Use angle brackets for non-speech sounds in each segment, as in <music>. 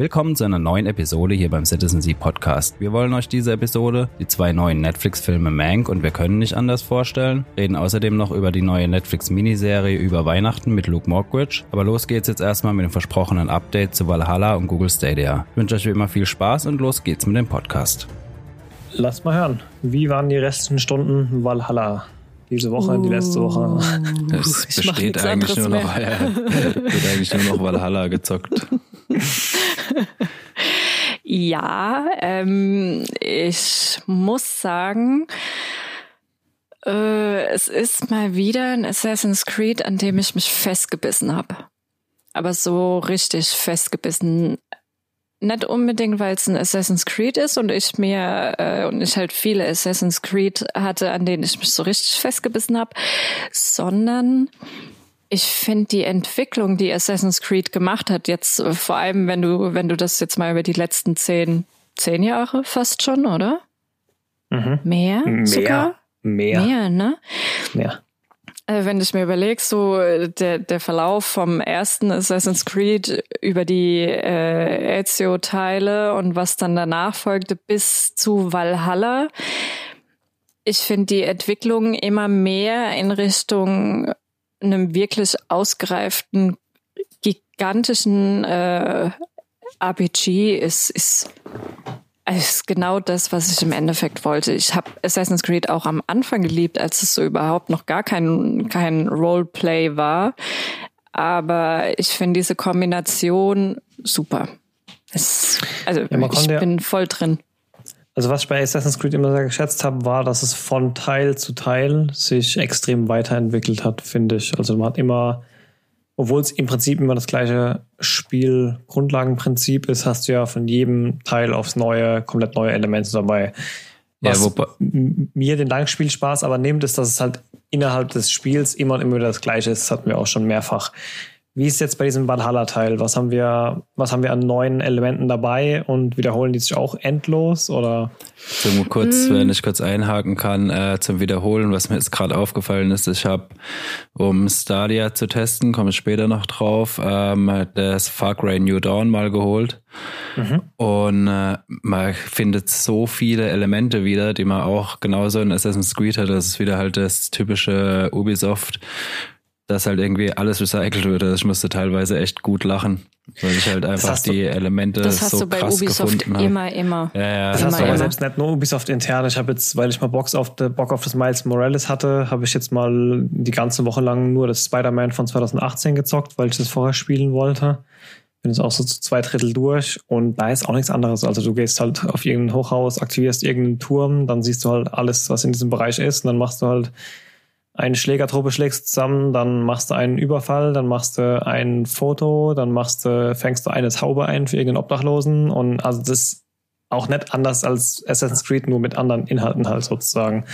Willkommen zu einer neuen Episode hier beim Citizen Sea Podcast. Wir wollen euch diese Episode, die zwei neuen Netflix-Filme Mank und Wir können nicht anders vorstellen, reden außerdem noch über die neue Netflix-Miniserie über Weihnachten mit Luke Mockridge. Aber los geht's jetzt erstmal mit dem versprochenen Update zu Valhalla und Google Stadia. Ich wünsche euch wie immer viel Spaß und los geht's mit dem Podcast. Lass mal hören. Wie waren die restlichen Stunden Valhalla? Diese Woche, uh, die letzte Woche. Es besteht eigentlich nur noch, ja, <laughs> wird eigentlich nur noch Valhalla gezockt. <laughs> ja, ähm, ich muss sagen, äh, es ist mal wieder ein Assassin's Creed, an dem ich mich festgebissen habe. Aber so richtig festgebissen nicht unbedingt, weil es ein Assassin's Creed ist und ich mir äh, und ich halt viele Assassin's Creed hatte, an denen ich mich so richtig festgebissen habe, sondern ich finde die Entwicklung, die Assassin's Creed gemacht hat, jetzt äh, vor allem, wenn du, wenn du das jetzt mal über die letzten zehn, zehn Jahre fast schon, oder? Mhm. Mehr? Mehr. Sogar? Mehr. Mehr, ne? Mehr. Also wenn ich mir überlege, so der, der Verlauf vom ersten Assassin's Creed über die äh, Ezio-Teile und was dann danach folgte bis zu Valhalla, ich finde die Entwicklung immer mehr in Richtung einem wirklich ausgereiften, gigantischen äh, RPG ist, ist ist genau das, was ich im Endeffekt wollte. Ich habe Assassin's Creed auch am Anfang geliebt, als es so überhaupt noch gar kein, kein Roleplay war. Aber ich finde diese Kombination super. Es, also ja, ich bin voll drin. Also was ich bei Assassin's Creed immer sehr geschätzt habe, war, dass es von Teil zu Teil sich extrem weiterentwickelt hat, finde ich. Also man hat immer obwohl es im Prinzip immer das gleiche Spielgrundlagenprinzip ist, hast du ja von jedem Teil aufs neue, komplett neue Elemente dabei. Was ja, mir den Langspielspaß aber nimmt, ist, dass es halt innerhalb des Spiels immer und immer wieder das gleiche ist. Das hatten wir auch schon mehrfach. Wie ist jetzt bei diesem Valhalla-Teil? Was haben wir, was haben wir an neuen Elementen dabei und wiederholen die sich auch endlos oder? Zum kurz, mm. wenn ich kurz einhaken kann, äh, zum Wiederholen, was mir jetzt gerade aufgefallen ist, ich habe, um Stadia zu testen, komme ich später noch drauf, ähm, das Far Cry New Dawn mal geholt. Mhm. Und äh, man findet so viele Elemente wieder, die man auch genauso in Assassin's Creed hat. Das ist wieder halt das typische Ubisoft dass halt irgendwie alles recycelt wird. Also ich musste teilweise echt gut lachen, weil ich halt einfach die du, Elemente das hast so du bei krass Ubisoft gefunden immer, immer. Ja, ja. Das immer, hast du aber selbst nicht nur Ubisoft intern. Ich habe jetzt, weil ich mal Bock auf, Bock auf das Miles Morales hatte, habe ich jetzt mal die ganze Woche lang nur das Spider-Man von 2018 gezockt, weil ich das vorher spielen wollte. Bin jetzt auch so zu zwei Drittel durch und da ist auch nichts anderes. Also du gehst halt auf irgendein Hochhaus, aktivierst irgendeinen Turm, dann siehst du halt alles, was in diesem Bereich ist und dann machst du halt eine Schlägertruppe schlägst zusammen, dann machst du einen Überfall, dann machst du ein Foto, dann machst du, fängst du eine Taube ein für irgendeinen Obdachlosen und also das ist auch nicht anders als Assassin's Creed, nur mit anderen Inhalten halt sozusagen.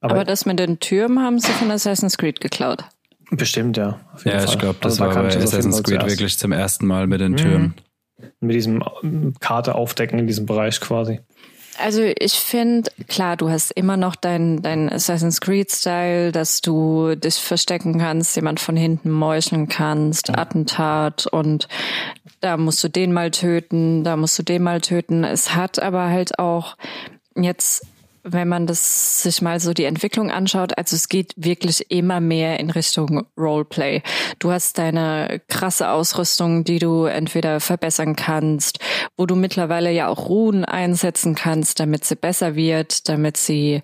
Aber, Aber das mit den Türmen haben sie von Assassin's Creed geklaut. Bestimmt, ja. Ja, Fall. ich glaube, das also, war bei Assassin's Creed zuerst. wirklich zum ersten Mal mit den mhm. Türmen. Mit diesem Karte aufdecken in diesem Bereich quasi. Also ich finde, klar, du hast immer noch dein, dein Assassin's Creed-Style, dass du dich verstecken kannst, jemand von hinten meucheln kannst, Attentat und da musst du den mal töten, da musst du den mal töten. Es hat aber halt auch jetzt wenn man das sich mal so die Entwicklung anschaut, also es geht wirklich immer mehr in Richtung Roleplay. Du hast deine krasse Ausrüstung, die du entweder verbessern kannst, wo du mittlerweile ja auch Ruhen einsetzen kannst, damit sie besser wird, damit sie,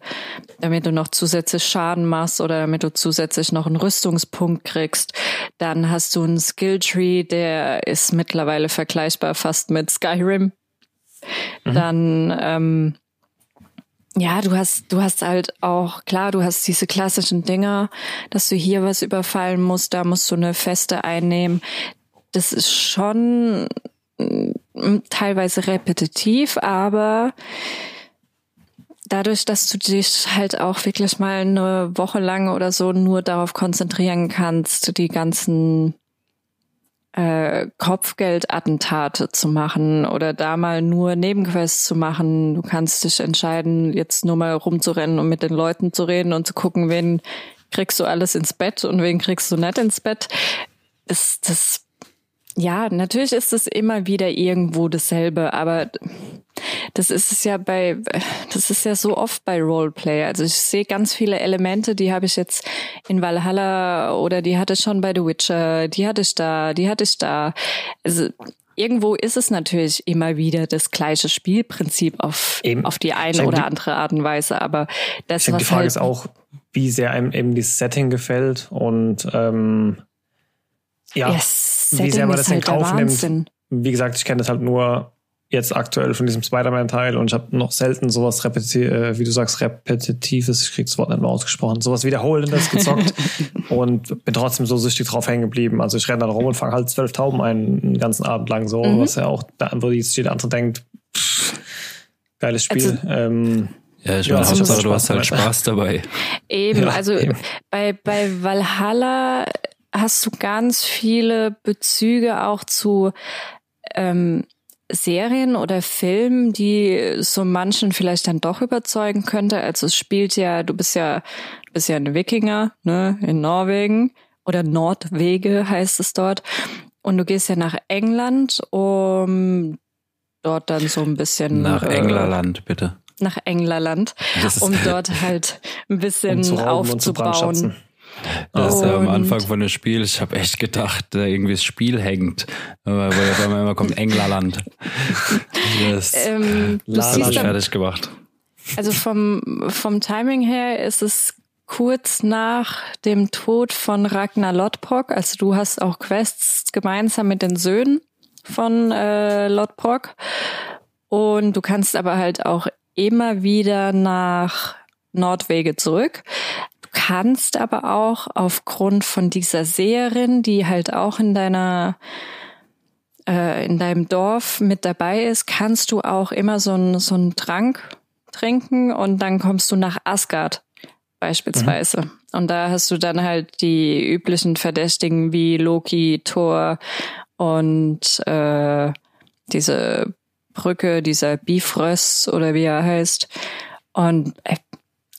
damit du noch zusätzlich Schaden machst oder damit du zusätzlich noch einen Rüstungspunkt kriegst. Dann hast du einen Skilltree, der ist mittlerweile vergleichbar fast mit Skyrim. Mhm. Dann ähm, ja, du hast, du hast halt auch, klar, du hast diese klassischen Dinger, dass du hier was überfallen musst, da musst du eine Feste einnehmen. Das ist schon mm, teilweise repetitiv, aber dadurch, dass du dich halt auch wirklich mal eine Woche lang oder so nur darauf konzentrieren kannst, die ganzen äh, Kopfgeldattentate zu machen oder da mal nur Nebenquests zu machen. Du kannst dich entscheiden, jetzt nur mal rumzurennen und mit den Leuten zu reden und zu gucken, wen kriegst du alles ins Bett und wen kriegst du nicht ins Bett. Ist das ja, natürlich ist es immer wieder irgendwo dasselbe, aber das ist es ja bei, das ist ja so oft bei Roleplay. Also ich sehe ganz viele Elemente, die habe ich jetzt in Valhalla oder die hatte ich schon bei The Witcher, die hatte ich da, die hatte ich da. Also irgendwo ist es natürlich immer wieder das gleiche Spielprinzip auf, Eben. auf die eine oder andere Art und Weise, aber das was Die Frage halt ist auch, wie sehr einem eben dieses Setting gefällt und ähm, ja, yes, wie sehr man das halt in Kauf nimmt. Wie gesagt, ich kenne das halt nur jetzt aktuell von diesem Spider-Man-Teil und ich habe noch selten sowas äh, wie du sagst, repetitives, ich krieg das Wort nicht mehr ausgesprochen, sowas Wiederholendes gezockt <laughs> und bin trotzdem so süchtig drauf hängen geblieben. Also ich renne dann rum und fange halt zwölf Tauben einen, einen ganzen Abend lang so, mhm. was ja auch, da, wo jetzt jeder andere denkt, pff, geiles Spiel. Also, ähm, ja, ich meine, ja, Hauptsache du hast halt Spaß dabei. Eben, ja, also eben. bei, bei Valhalla hast du ganz viele Bezüge auch zu ähm, Serien oder Filmen, die so manchen vielleicht dann doch überzeugen könnte. Also es spielt ja, du bist ja, du bist ja ein Wikinger, ne, in Norwegen oder Nordwege heißt es dort. Und du gehst ja nach England, um dort dann so ein bisschen nach äh, England, bitte. Nach England, um dort halt ein <laughs> bisschen um aufzubauen. Das am Anfang von dem Spiel, ich habe echt gedacht, da irgendwie das Spiel hängt. Wo ja immer kommt Englerland. Das <laughs> ähm, ist fertig gemacht. Also vom, vom Timing her ist es kurz nach dem Tod von Ragnar Lodbrok. Also du hast auch Quests gemeinsam mit den Söhnen von äh, Lodbrok. Und du kannst aber halt auch immer wieder nach Nordwege zurück kannst aber auch aufgrund von dieser Seherin, die halt auch in deiner äh, in deinem Dorf mit dabei ist, kannst du auch immer so einen so einen Trank trinken und dann kommst du nach Asgard beispielsweise. Mhm. Und da hast du dann halt die üblichen Verdächtigen wie Loki, Thor und äh, diese Brücke, dieser Bifrost oder wie er heißt. Und äh,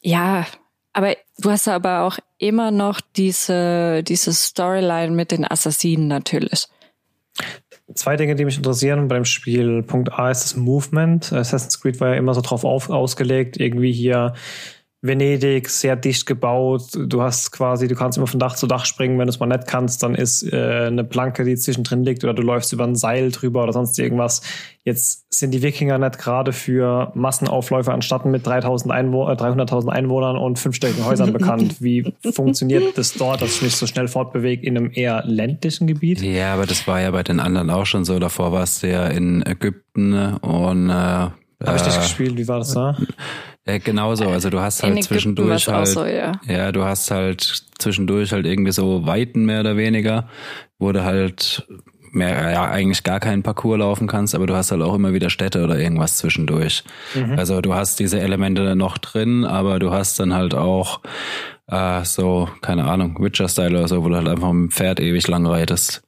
ja, aber du hast aber auch immer noch diese, diese Storyline mit den Assassinen natürlich. Zwei Dinge, die mich interessieren bei dem Spiel. Punkt A ist das Movement. Assassin's Creed war ja immer so drauf auf, ausgelegt, irgendwie hier Venedig, sehr dicht gebaut. Du hast quasi, du kannst immer von Dach zu Dach springen. Wenn du es mal nicht kannst, dann ist äh, eine Planke, die zwischendrin liegt, oder du läufst über ein Seil drüber oder sonst irgendwas. Jetzt sind die Wikinger nicht gerade für Massenaufläufe anstatt mit 3000 Einwo äh, 300.000 Einwohnern und fünfstöckigen Häusern <laughs> bekannt. Wie funktioniert das dort, dass ich mich so schnell fortbewege in einem eher ländlichen Gebiet? Ja, aber das war ja bei den anderen auch schon so. Davor warst du ja in Ägypten und äh, habe ich das äh, gespielt? Wie war das da? <laughs> Ja, genauso. Also du hast halt zwischendurch halt, so, ja. ja, du hast halt zwischendurch halt irgendwie so Weiten mehr oder weniger, wo du halt mehr, ja, eigentlich gar keinen Parcours laufen kannst, aber du hast halt auch immer wieder Städte oder irgendwas zwischendurch. Mhm. Also du hast diese Elemente noch drin, aber du hast dann halt auch äh, so, keine Ahnung, Witcher-Style oder so, wo du halt einfach mit dem Pferd ewig lang reitest.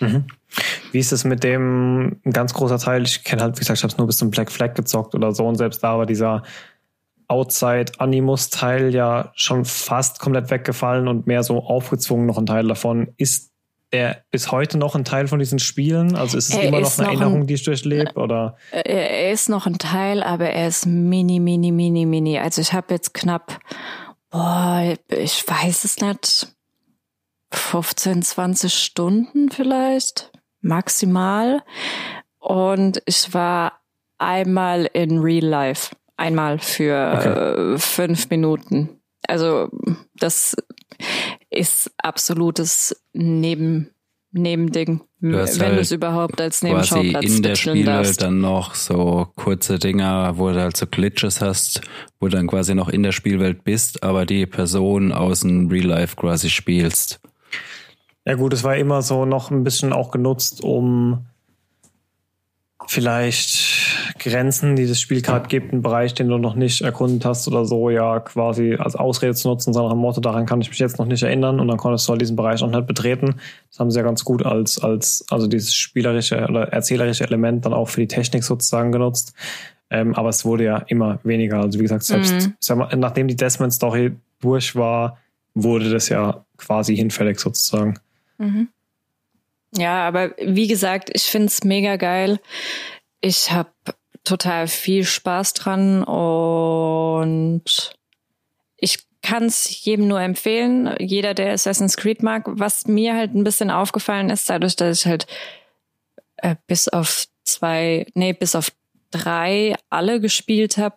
Mhm. Wie ist es mit dem, ein ganz großer Teil, ich kenne halt, wie gesagt, ich habe es nur bis zum Black Flag gezockt oder so und selbst da war dieser Outside-Animus-Teil ja schon fast komplett weggefallen und mehr so aufgezwungen noch ein Teil davon. Ist er bis heute noch ein Teil von diesen Spielen? Also ist es er immer noch eine noch Erinnerung, ein, die ich durchlebe? Oder? Er ist noch ein Teil, aber er ist mini, mini, mini, mini. Also ich habe jetzt knapp, boah, ich weiß es nicht, 15, 20 Stunden vielleicht maximal. Und ich war einmal in Real Life, einmal für okay. äh, fünf Minuten. Also das ist absolutes Neben Nebending, du wenn halt du es überhaupt als Nebenschauplatz in der Spiele darfst. dann noch so kurze Dinger, wo du halt so Glitches hast, wo du dann quasi noch in der Spielwelt bist, aber die Person aus dem Real Life quasi spielst. Ja gut, es war immer so noch ein bisschen auch genutzt, um vielleicht Grenzen, die das Spiel gerade gibt, einen Bereich, den du noch nicht erkundet hast oder so, ja quasi als Ausrede zu nutzen, sondern am Motto, daran kann ich mich jetzt noch nicht erinnern und dann konntest du halt diesen Bereich auch nicht betreten. Das haben sie ja ganz gut als, als, also dieses spielerische oder erzählerische Element dann auch für die Technik sozusagen genutzt. Ähm, aber es wurde ja immer weniger. Also wie gesagt, selbst mhm. mal, nachdem die Desmond-Story durch war, wurde das ja quasi hinfällig sozusagen. Mhm. Ja, aber wie gesagt, ich find's mega geil. Ich habe total viel Spaß dran und ich kann es jedem nur empfehlen. Jeder, der Assassin's Creed mag. Was mir halt ein bisschen aufgefallen ist, dadurch, dass ich halt äh, bis auf zwei, nee, bis auf drei alle gespielt habe.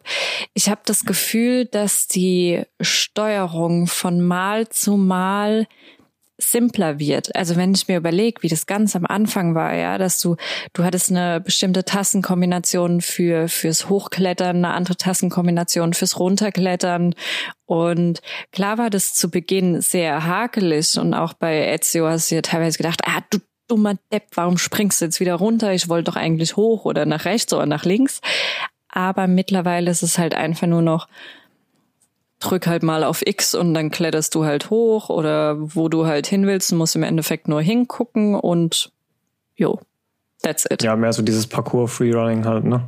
Ich habe das Gefühl, dass die Steuerung von Mal zu Mal simpler wird. Also wenn ich mir überlege, wie das ganz am Anfang war, ja, dass du, du hattest eine bestimmte Tassenkombination für, fürs Hochklettern, eine andere Tassenkombination fürs Runterklettern. Und klar war das zu Beginn sehr hakelig und auch bei Ezio hast du ja teilweise gedacht, ah, du dummer Depp, warum springst du jetzt wieder runter? Ich wollte doch eigentlich hoch oder nach rechts oder nach links. Aber mittlerweile ist es halt einfach nur noch, drück halt mal auf X und dann kletterst du halt hoch oder wo du halt hin willst, musst im Endeffekt nur hingucken und jo, that's it. Ja, mehr so dieses Parcours-Freerunning halt, ne?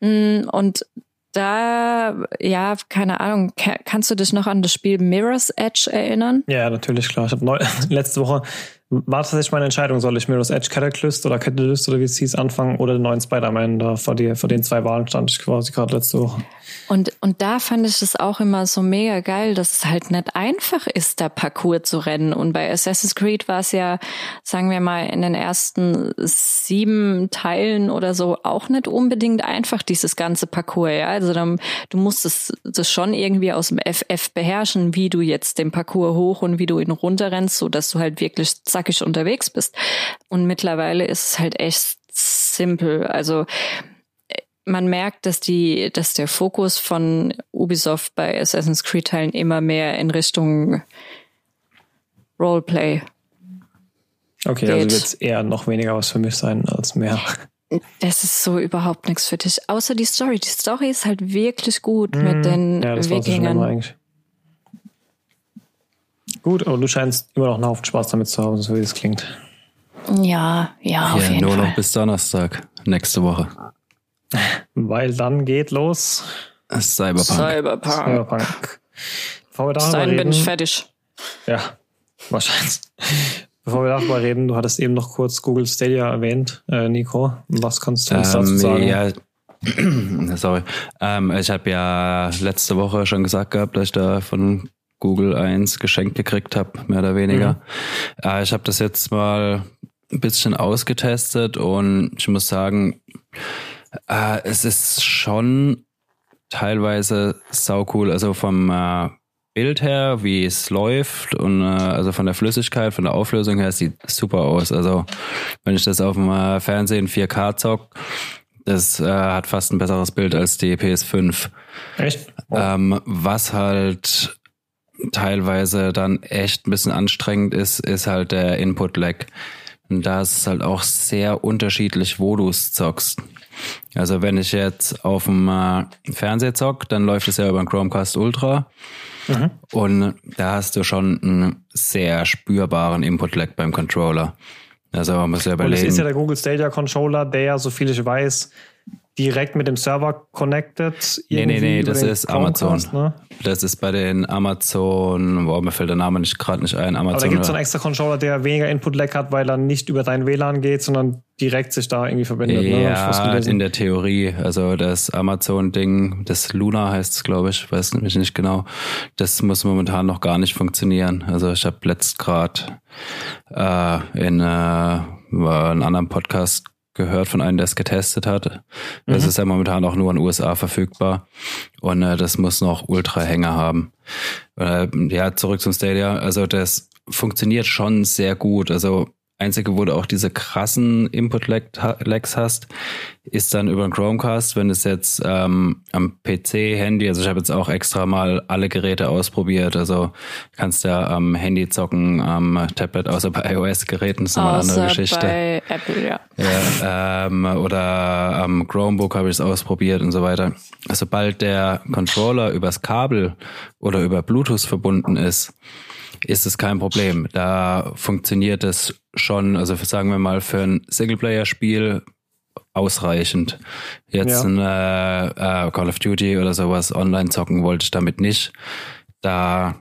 Mm, und da, ja, keine Ahnung, kannst du dich noch an das Spiel Mirror's Edge erinnern? Ja, natürlich, klar. Ich habe <laughs> letzte Woche war tatsächlich meine Entscheidung, soll ich Mirror's Edge Cataclysm oder Catalyst oder wie es hieß anfangen oder den neuen Spider-Man. Da vor, die, vor den zwei Wahlen stand ich quasi gerade letzte Woche. Und, und da fand ich es auch immer so mega geil, dass es halt nicht einfach ist, da Parcours zu rennen. Und bei Assassin's Creed war es ja, sagen wir mal, in den ersten sieben Teilen oder so auch nicht unbedingt einfach, dieses ganze Parcours. Ja? Also dann, du musstest das schon irgendwie aus dem FF beherrschen, wie du jetzt den Parcours hoch und wie du ihn runterrennst, so dass du halt wirklich zackig unterwegs bist. Und mittlerweile ist es halt echt simpel. Also äh, man merkt, dass die, dass der Fokus von Ubisoft bei Assassin's Creed Teilen immer mehr in Richtung Roleplay. Okay, also geht. also wird eher noch weniger was für mich sein als mehr. Das ist so überhaupt nichts für dich. Außer die Story. Die Story ist halt wirklich gut mm, mit den ja, das Wikingern. Eigentlich. Gut, aber du scheinst immer noch einen Haufen Spaß damit zu haben, so wie es klingt. Ja, ja, auf ja, jeden nur Fall. noch bis Donnerstag, nächste Woche. Weil dann geht los. Cyberpunk. Cyberpunk. Cyberpunk. Bevor wir darüber reden, bin ich fertig. Ja, <laughs> wahrscheinlich. Bevor wir darüber reden, du hattest eben noch kurz Google Stadia erwähnt, äh, Nico. Was kannst du uns ähm, dazu sagen? Ja, <clears throat> sorry. Ähm, ich habe ja letzte Woche schon gesagt gehabt, dass ich da von Google eins geschenkt gekriegt habe, mehr oder weniger. Mhm. Äh, ich habe das jetzt mal ein bisschen ausgetestet und ich muss sagen, äh, es ist schon teilweise sau cool. Also vom äh, Bild her, wie es läuft und äh, also von der Flüssigkeit, von der Auflösung her, sieht super aus. Also wenn ich das auf dem äh, Fernsehen 4K zock, das äh, hat fast ein besseres Bild als die PS5. Echt? Oh. Ähm, was halt teilweise dann echt ein bisschen anstrengend ist, ist halt der Input-Lag. Und da ist es halt auch sehr unterschiedlich, wo du es zockst. Also wenn ich jetzt auf dem äh, Fernseher zock, dann läuft es ja über den Chromecast Ultra. Mhm. Und da hast du schon einen sehr spürbaren Input-Lag beim Controller. Also man muss ja überlegen. Und es ist ja der Google Stadia Controller, der so viel ich weiß, direkt mit dem Server connected? Nee, nee, nee, das ist Amazon. Ne? Das ist bei den Amazon, boah, mir fällt der Name nicht gerade nicht ein. Amazon, Aber da gibt es so einen extra Controller, der weniger Input-Lag hat, weil er nicht über dein WLAN geht, sondern direkt sich da irgendwie verbindet. Ne? Ja, ne? in der Theorie. Also das Amazon-Ding, das Luna heißt es, glaube ich, weiß nämlich nicht genau. Das muss momentan noch gar nicht funktionieren. Also ich habe letzt gerade äh, in äh, einem anderen Podcast gehört von einem, der es getestet hat. Das mhm. ist ja momentan auch nur in den USA verfügbar. Und äh, das muss noch Ultra-Hänger haben. Äh, ja, zurück zum Stadia. Also das funktioniert schon sehr gut. Also Einzige, wo du auch diese krassen Input-Lags hast, ist dann über den Chromecast, wenn es jetzt ähm, am PC, Handy, also ich habe jetzt auch extra mal alle Geräte ausprobiert, also kannst ja am Handy zocken, am Tablet, außer bei iOS-Geräten, ist nochmal eine andere Geschichte. bei Apple, ja. ja ähm, oder am Chromebook habe ich es ausprobiert und so weiter. Sobald der Controller übers Kabel oder über Bluetooth verbunden ist, ist es kein Problem. Da funktioniert es schon, also sagen wir mal, für ein Singleplayer-Spiel ausreichend. Jetzt ja. ein äh, Call of Duty oder sowas online zocken wollte ich damit nicht. Da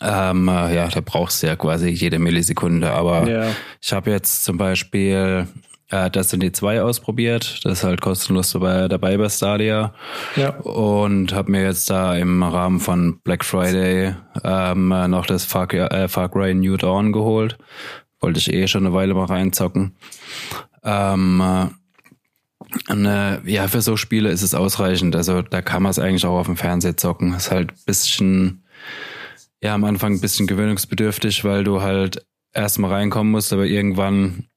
Ähm, äh, ja, da brauchst du ja quasi jede Millisekunde. Aber Ja. ich habe jetzt zum Beispiel äh, Destiny 2 ausprobiert. Das ist halt kostenlos dabei, dabei bei Stadia. Ja. Und habe mir jetzt da im Rahmen von Black Friday ähm, äh, noch das Far, äh, Far Cry New Dawn geholt. Wollte ich eh schon eine Weile mal reinzocken. Ähm, äh, und, äh, ja, für so Spiele ist es ausreichend. Also da kann man es eigentlich auch auf dem Fernseher zocken. Ist halt ein bisschen, ja, am Anfang ein bisschen gewöhnungsbedürftig, weil du halt erstmal reinkommen musst, aber irgendwann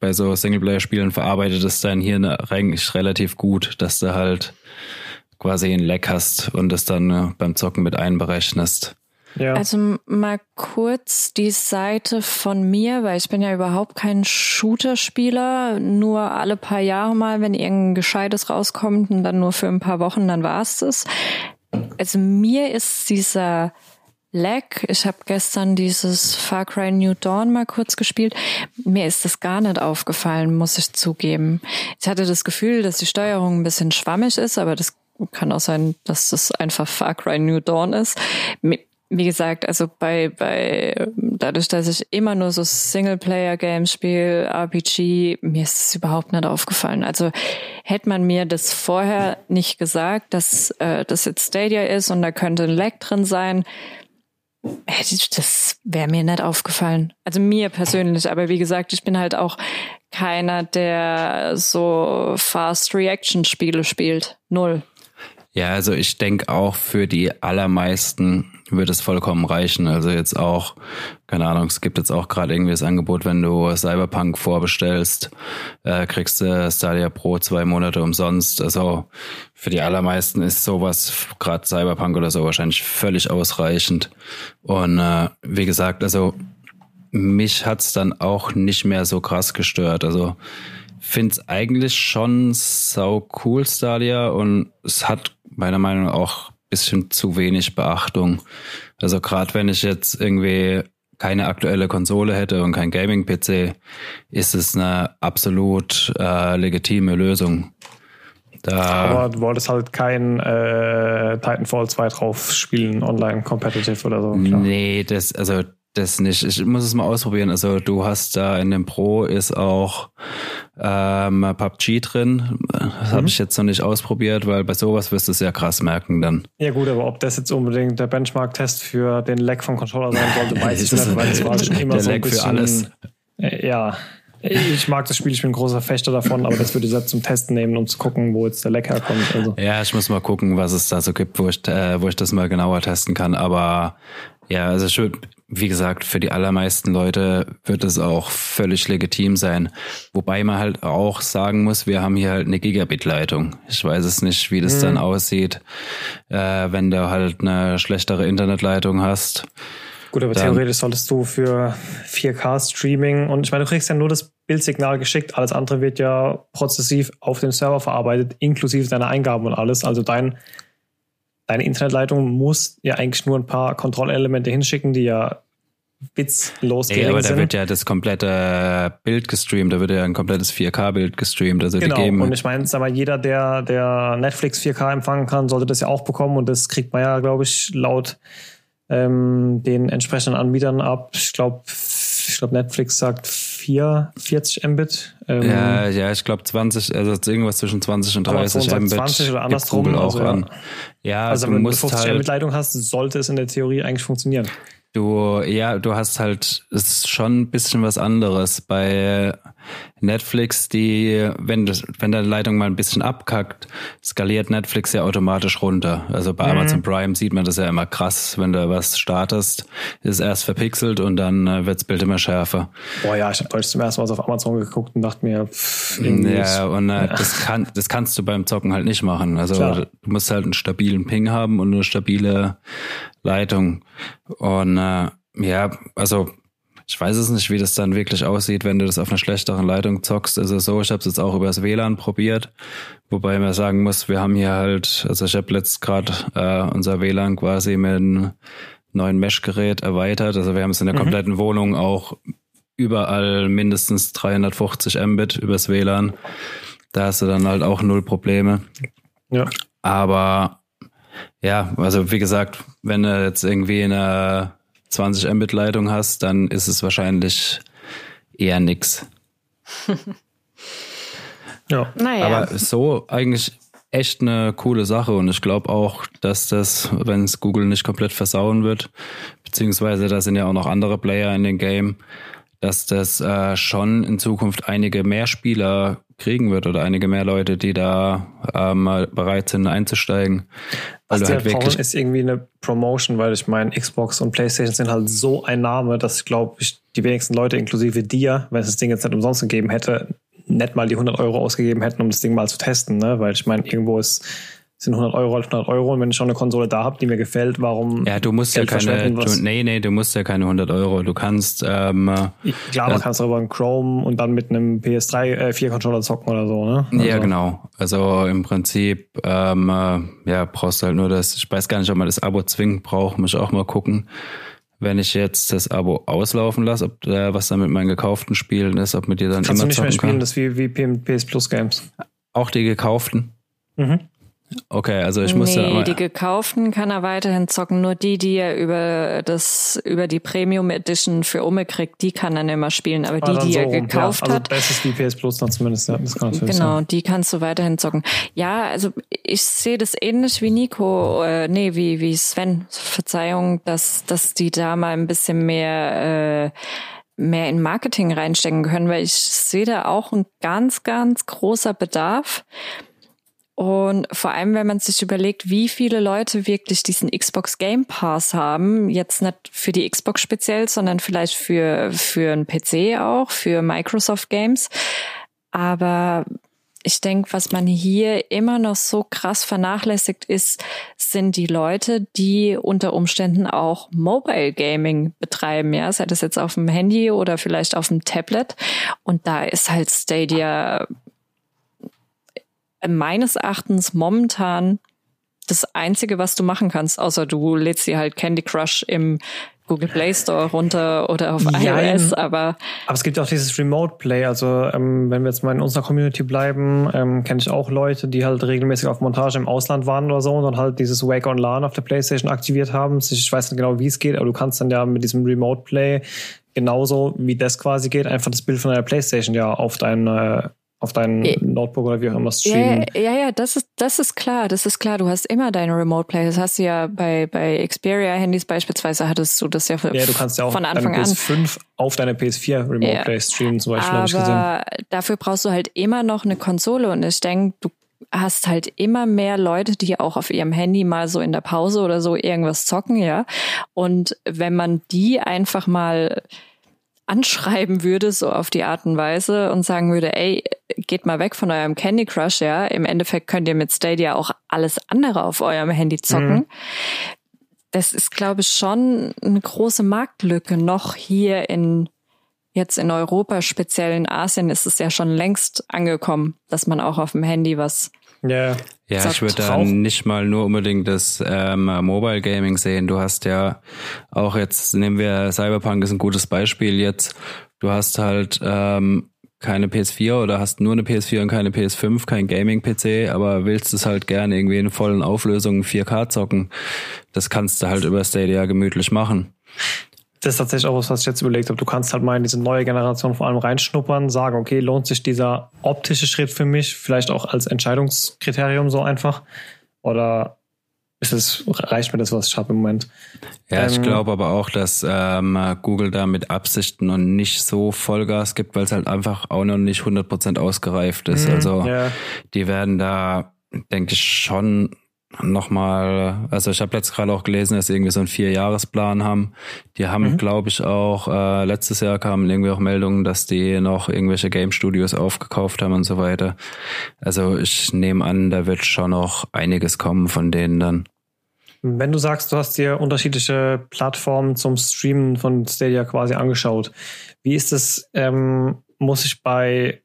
bei so Singleplayer-Spielen verarbeitet es dein Hirn eigentlich relativ gut, dass du halt quasi einen Leck hast und das dann äh, beim Zocken mit einberechnest. Ja. Also mal kurz die Seite von mir, weil ich bin ja überhaupt kein Shooter-Spieler, nur alle paar Jahre mal, wenn irgendein Gescheites rauskommt und dann nur für ein paar Wochen, dann war's das. Also mir ist dieser Lag, ich habe gestern dieses Far Cry New Dawn mal kurz gespielt, mir ist das gar nicht aufgefallen, muss ich zugeben. Ich hatte das Gefühl, dass die Steuerung ein bisschen schwammig ist, aber das kann auch sein, dass das einfach Far Cry New Dawn ist. Wie gesagt, also bei, bei, dadurch, dass ich immer nur so Singleplayer-Games spiele, RPG, mir ist es überhaupt nicht aufgefallen. Also hätte man mir das vorher nicht gesagt, dass äh, das jetzt Stadia ist und da könnte ein Lag drin sein, das wäre mir nicht aufgefallen. Also mir persönlich, aber wie gesagt, ich bin halt auch keiner, der so Fast Reaction Spiele spielt. Null. Ja, also ich denke auch für die allermeisten wird es vollkommen reichen. Also jetzt auch, keine Ahnung, es gibt jetzt auch gerade irgendwie das Angebot, wenn du Cyberpunk vorbestellst, äh, kriegst du Stadia Pro zwei Monate umsonst. Also für die allermeisten ist sowas, gerade Cyberpunk oder so, wahrscheinlich völlig ausreichend. Und äh, wie gesagt, also mich hat's dann auch nicht mehr so krass gestört. Also find's eigentlich schon sau cool, Stadia, und es hat meiner Meinung nach auch ein bisschen zu wenig Beachtung. Also gerade wenn ich jetzt irgendwie keine aktuelle Konsole hätte und kein Gaming-PC, ist es eine absolut äh, legitime Lösung. Da, Aber du wolltest halt kein äh, Titanfall 2 drauf spielen, online competitive oder so. Klar. Nee, das, also das nicht. Ich muss es mal ausprobieren. Also du hast da in dem Pro ist auch ähm, PUBG drin. Das habe ich jetzt noch nicht ausprobiert, weil bei sowas wirst du es ja krass merken dann. Ja gut, aber ob das jetzt unbedingt der Benchmark-Test für den Lag vom Controller sein sollte, weiß ich <laughs> nicht, weil es war <laughs> schon immer der so ein Lag für bisschen, alles. Äh, ja, ich mag das Spiel, ich bin ein großer Fechter davon, aber das würde ich jetzt zum Testen nehmen, um zu gucken, wo jetzt der Lag herkommt. Also. Ja, ich muss mal gucken, was es da so gibt, wo ich, äh, wo ich das mal genauer testen kann. Aber ja, also ich wie gesagt, für die allermeisten Leute wird es auch völlig legitim sein. Wobei man halt auch sagen muss, wir haben hier halt eine Gigabit-Leitung. Ich weiß es nicht, wie das dann aussieht, äh, wenn du halt eine schlechtere Internetleitung hast. Gut, aber Dann- theoretisch solltest du für 4K-Streaming und ich meine, du kriegst ja nur das Bildsignal geschickt, alles andere wird ja prozessiv auf dem Server verarbeitet, inklusive deiner Eingaben und alles. Also dein, deine Internetleitung muss ja eigentlich nur ein paar Kontrollelemente hinschicken, die ja witzlos Nee, gering aber da sind. wird ja das komplette Bild gestreamt, da wird ja ein komplettes 4K-Bild gestreamt. Also Genau, und ich meine, sag mal, jeder, der, der Netflix 4K empfangen kann, sollte das ja auch bekommen und das kriegt man ja, glaube ich, laut ähm, den entsprechenden Anbietern ab. Ich glaube, ich glaube, Netflix sagt 4, 40 Mbit. Ähm, Ja, ja, ich glaube 20, also irgendwas zwischen 20 und 30 Amazon sagt Mbit. 20 oder andersrum, auch also ja. an. Ja, also wenn du musst 50 Mbit halt, Leitung hast, sollte es in der Theorie eigentlich funktionieren. du, ja, du hast halt, es ist schon ein bisschen was anderes. Bei Netflix, die, wenn das, wenn deine Leitung mal ein bisschen abkackt, skaliert Netflix ja automatisch runter. Also bei Amazon Prime sieht man das ja immer krass, wenn du was startest, ist es erst verpixelt und dann äh, wirds Bild immer schärfer. Boah, ja, ich habe zum ersten Mal auf Amazon geguckt und dachte mir, pff, Ja, und äh, <laughs> das kann, das kannst du beim Zocken halt nicht machen. Also Klar. du musst halt einen stabilen Ping haben und eine stabile Leitung. Und äh, ja, also ich weiß es nicht, wie das dann wirklich aussieht, wenn du das auf einer schlechteren Leitung zockst. Also so, ich habe es jetzt auch übers WLAN probiert, wobei man sagen muss, wir haben hier halt, also ich habe letzt gerade äh, unser WLAN quasi mit einem neuen Mesh-Gerät erweitert. Also wir haben es in der kompletten Wohnung auch überall mindestens 350 Mbit übers WLAN. Da hast du dann halt auch null Probleme. ja. Aber ja, also wie gesagt, wenn du jetzt irgendwie eine 20 Mbit Leitung hast, dann ist es wahrscheinlich eher nix. <laughs> ja. Naja. Aber so eigentlich echt eine coole Sache und ich glaube auch, dass das, wenn es Google nicht komplett versauen wird, beziehungsweise da sind ja auch noch andere Player in dem Game, dass das äh, schon in Zukunft einige mehr Spieler kriegen wird oder einige mehr Leute, die da ähm, bereit sind einzusteigen. Was halt wirklich ist irgendwie eine Promotion, weil ich meine, Xbox und PlayStation sind halt so ein Name, dass glaube ich die wenigsten Leute, inklusive dir, wenn es das Ding jetzt nicht umsonst gegeben hätte, nicht mal die 100 Euro ausgegeben hätten, um das Ding mal zu testen, ne? Weil ich meine, irgendwo ist sind 100 Euro 100 Euro und wenn ich schon eine Konsole da habe, die mir gefällt, warum? Ja, du musst Geld ja keine, du, nee, nee, du musst ja keine 100 Euro. Du kannst, ähm, klar, man kannst über einen Chrome und dann mit einem PS3 äh, 4 Controller zocken oder so, ne? Also. Ja, genau. Also im Prinzip, ähm, äh, ja, brauchst du halt nur das. Ich weiß gar nicht, ob man das Abo zwingend braucht. Muss ich auch mal gucken wenn ich jetzt das Abo auslaufen lasse, ob da was da mit meinen gekauften Spielen ist, ob mit dir dann Kannst immer du nicht mehr spielen, kann. das wie, wie PS Plus Games. Auch die gekauften? Mhm. Okay, also ich muss nee, die gekauften kann er weiterhin zocken. Nur die, die er über das über die Premium Edition für Umme kriegt, die kann er nicht mehr spielen. Aber die, die so er gekauft ja, also hat, das ist die PS Plus noch zumindest. Ja, das kann genau, sein. die kannst du weiterhin zocken. Ja, also ich sehe das ähnlich wie Nico, äh, nee, wie wie Sven. Verzeihung, dass dass die da mal ein bisschen mehr äh, mehr in Marketing reinstecken können, weil ich sehe da auch ein ganz ganz großer Bedarf. Und vor allem, wenn man sich überlegt, wie viele Leute wirklich diesen Xbox Game Pass haben, jetzt nicht für die Xbox speziell, sondern vielleicht für, für einen PC auch, für Microsoft Games. Aber ich denke, was man hier immer noch so krass vernachlässigt ist, sind die Leute, die unter Umständen auch Mobile Gaming betreiben, ja, sei das jetzt auf dem Handy oder vielleicht auf dem Tablet. Und da ist halt Stadia meines Erachtens momentan das Einzige, was du machen kannst, außer du lädst dir halt Candy Crush im Google Play Store runter oder auf ja, iOS, aber. Aber es gibt auch dieses Remote Play. Also, ähm, wenn wir jetzt mal in unserer Community bleiben, ähm, kenne ich auch Leute, die halt regelmäßig auf Montage im Ausland waren oder so und dann halt dieses Wake on LAN auf der PlayStation aktiviert haben. Ich weiß nicht genau, wie es geht, aber du kannst dann ja mit diesem Remote Play genauso wie das quasi geht, einfach das Bild von deiner PlayStation ja auf dein, äh, auf dein ja. Notebook oder wie auch immer streamen. Ja, ja, ja, das ist, das ist klar, das ist klar. Du hast immer deine Remote Play. Das hast du ja bei, bei Xperia Handys beispielsweise hattest du das ja, für, ja du kannst ja auch von Anfang deine PS5 an. auf deine PS4 Remote ja. Play streamen zum Beispiel, habe ich gesehen. dafür brauchst du halt immer noch eine Konsole und ich denke, du hast halt immer mehr Leute, die auch auf ihrem Handy mal so in der Pause oder so irgendwas zocken, ja. Und wenn man die einfach mal anschreiben würde, so auf die Art und Weise und sagen würde, ey, geht mal weg von eurem Candy Crush, ja. Im Endeffekt könnt ihr mit Stadia auch alles andere auf eurem Handy zocken. Mhm. Das ist, glaube ich, schon eine große Marktlücke noch hier in jetzt in Europa, speziell in Asien, ist es ja schon längst angekommen, dass man auch auf dem Handy was ja, ja ich würde da nicht mal nur unbedingt das ähm, Mobile Gaming sehen. Du hast ja auch jetzt, nehmen wir Cyberpunk ist ein gutes Beispiel jetzt. Du hast halt ähm, keine PS4 oder hast nur eine PS4 und keine PS5, kein Gaming-PC, aber willst es halt gerne irgendwie in vollen Auflösungen 4K zocken. Das kannst du halt über Stadia gemütlich machen das ist tatsächlich auch was, was ich jetzt überlegt habe. Du kannst halt mal in diese neue Generation vor allem reinschnuppern, sagen, okay, lohnt sich dieser optische Schritt für mich, vielleicht auch als Entscheidungskriterium so einfach? Oder ist es, reicht mir das, was ich habe im Moment? Ja, ich ähm, glaube aber auch, dass ähm, Google da mit Absichten noch nicht so Vollgas gibt, weil es halt einfach auch noch nicht 100% ausgereift ist. Mhm, also ja. die werden da, denke ich, schon nochmal, also ich habe jetzt gerade auch gelesen, dass sie irgendwie so einen Vierjahresplan haben. Die haben, mhm. glaube ich, auch, äh, letztes Jahr kamen irgendwie auch Meldungen, dass die noch irgendwelche Game Studios aufgekauft haben und so weiter. Also ich nehme an, da wird schon noch einiges kommen von denen dann. Wenn du sagst, du hast dir unterschiedliche Plattformen zum Streamen von Stadia quasi angeschaut, wie ist es, ähm, muss ich bei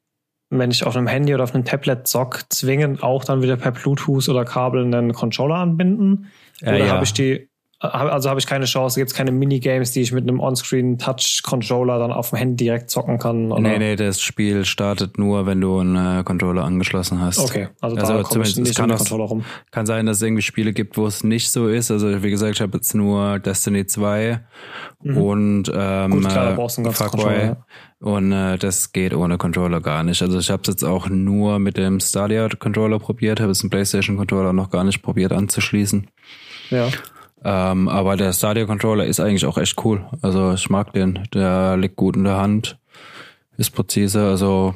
wenn ich auf einem Handy oder auf einem Tablet zock, zwingend auch dann wieder per Bluetooth oder Kabel einen Controller anbinden? Ja, oder ja. habe ich die also habe ich keine Chance, gibt es keine Minigames, die ich mit einem On-Screen-Touch-Controller dann auf dem Handy direkt zocken kann? Oder? Nee, nee, das Spiel startet nur, wenn du einen äh, Controller angeschlossen hast. Okay, also, also da komme ich nicht kann Controller rum. Kann sein, dass es irgendwie Spiele gibt, wo es nicht so ist. Also wie gesagt, ich habe jetzt nur Destiny 2 mhm. und ähm, Gut, klar, da brauchst du einen. Ja. Und äh, das geht ohne Controller gar nicht. Also ich habe es jetzt auch nur mit dem Stadia Controller probiert, habe es den PlayStation Controller noch gar nicht probiert anzuschließen. Ja. Ähm, aber der Stadia Controller ist eigentlich auch echt cool. Also ich mag den. Der liegt gut in der Hand, ist präzise, also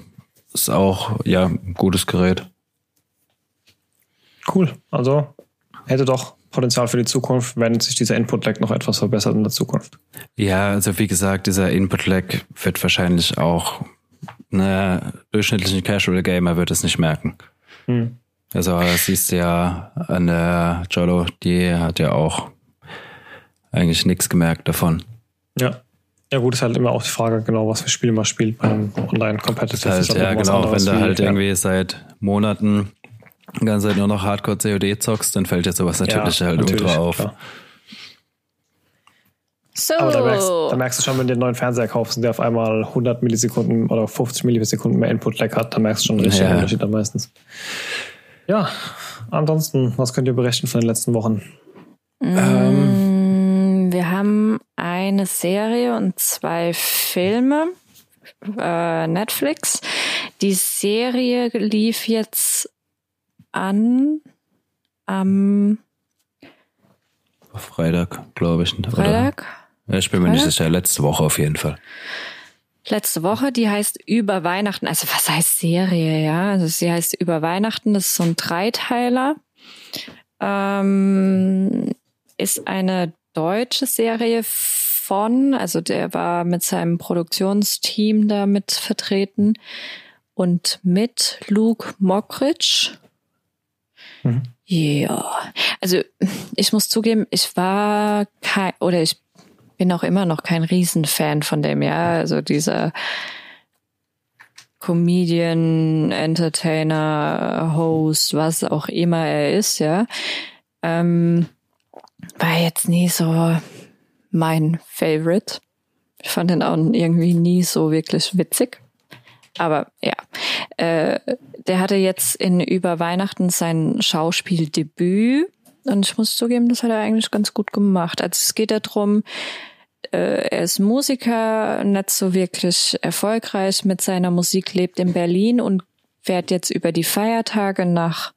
ist auch ja ein gutes Gerät. Cool. Also hätte doch Potenzial für die Zukunft, wenn sich dieser Input-Lag noch etwas verbessert in der Zukunft. Ja, also wie gesagt, dieser Input-Lag wird wahrscheinlich auch eine durchschnittliche Casual Gamer wird es nicht merken. Hm. Also das siehst du ja an der Jolo, die hat ja auch eigentlich nichts gemerkt davon. Ja. Ja gut, ist halt immer auch die Frage, genau, was für Spiele man spielt beim Online-Competitive. Halt, ja, genau, wenn du halt ja. irgendwie seit Monaten die ganze Zeit nur noch Hardcore COD zockst, dann fällt dir sowas natürlich ja, halt natürlich, ultra auf. Klar. So. Aber da merkst, da merkst, du schon, wenn du den neuen Fernseher kaufst und der auf einmal 100 Millisekunden oder 50 Millisekunden mehr Input-Lag hat, dann merkst du schon einen richtigen ja. Unterschied dann meistens. Ja, ansonsten, was könnt ihr berichten von den letzten Wochen? Mm, ähm, wir haben eine Serie und zwei Filme. Äh, Netflix. Die Serie lief jetzt an am Freitag, glaube ich. Freitag? Oder? Ich bin mir Freitag? nicht sicher. Letzte Woche auf jeden Fall letzte Woche, die heißt Über Weihnachten. Also was heißt Serie, ja? Also sie heißt Über Weihnachten, das ist so ein Dreiteiler. Ähm, ist eine deutsche Serie von, also der war mit seinem Produktionsteam da mit vertreten und mit Luke Mockridge. Mhm. Ja, also ich muss zugeben, ich war kein, oder ich bin auch immer noch kein Riesenfan von dem, ja. Also dieser Comedian, Entertainer, Host, was auch immer er ist, ja. Ähm, war jetzt nie so mein Favorite. Ich fand ihn auch irgendwie nie so wirklich witzig. Aber ja, äh, der hatte jetzt in über Weihnachten sein Schauspieldebüt und ich muss zugeben, das hat er eigentlich ganz gut gemacht. Also es geht darum, äh, er ist Musiker, nicht so wirklich erfolgreich mit seiner Musik, lebt in Berlin und fährt jetzt über die Feiertage nach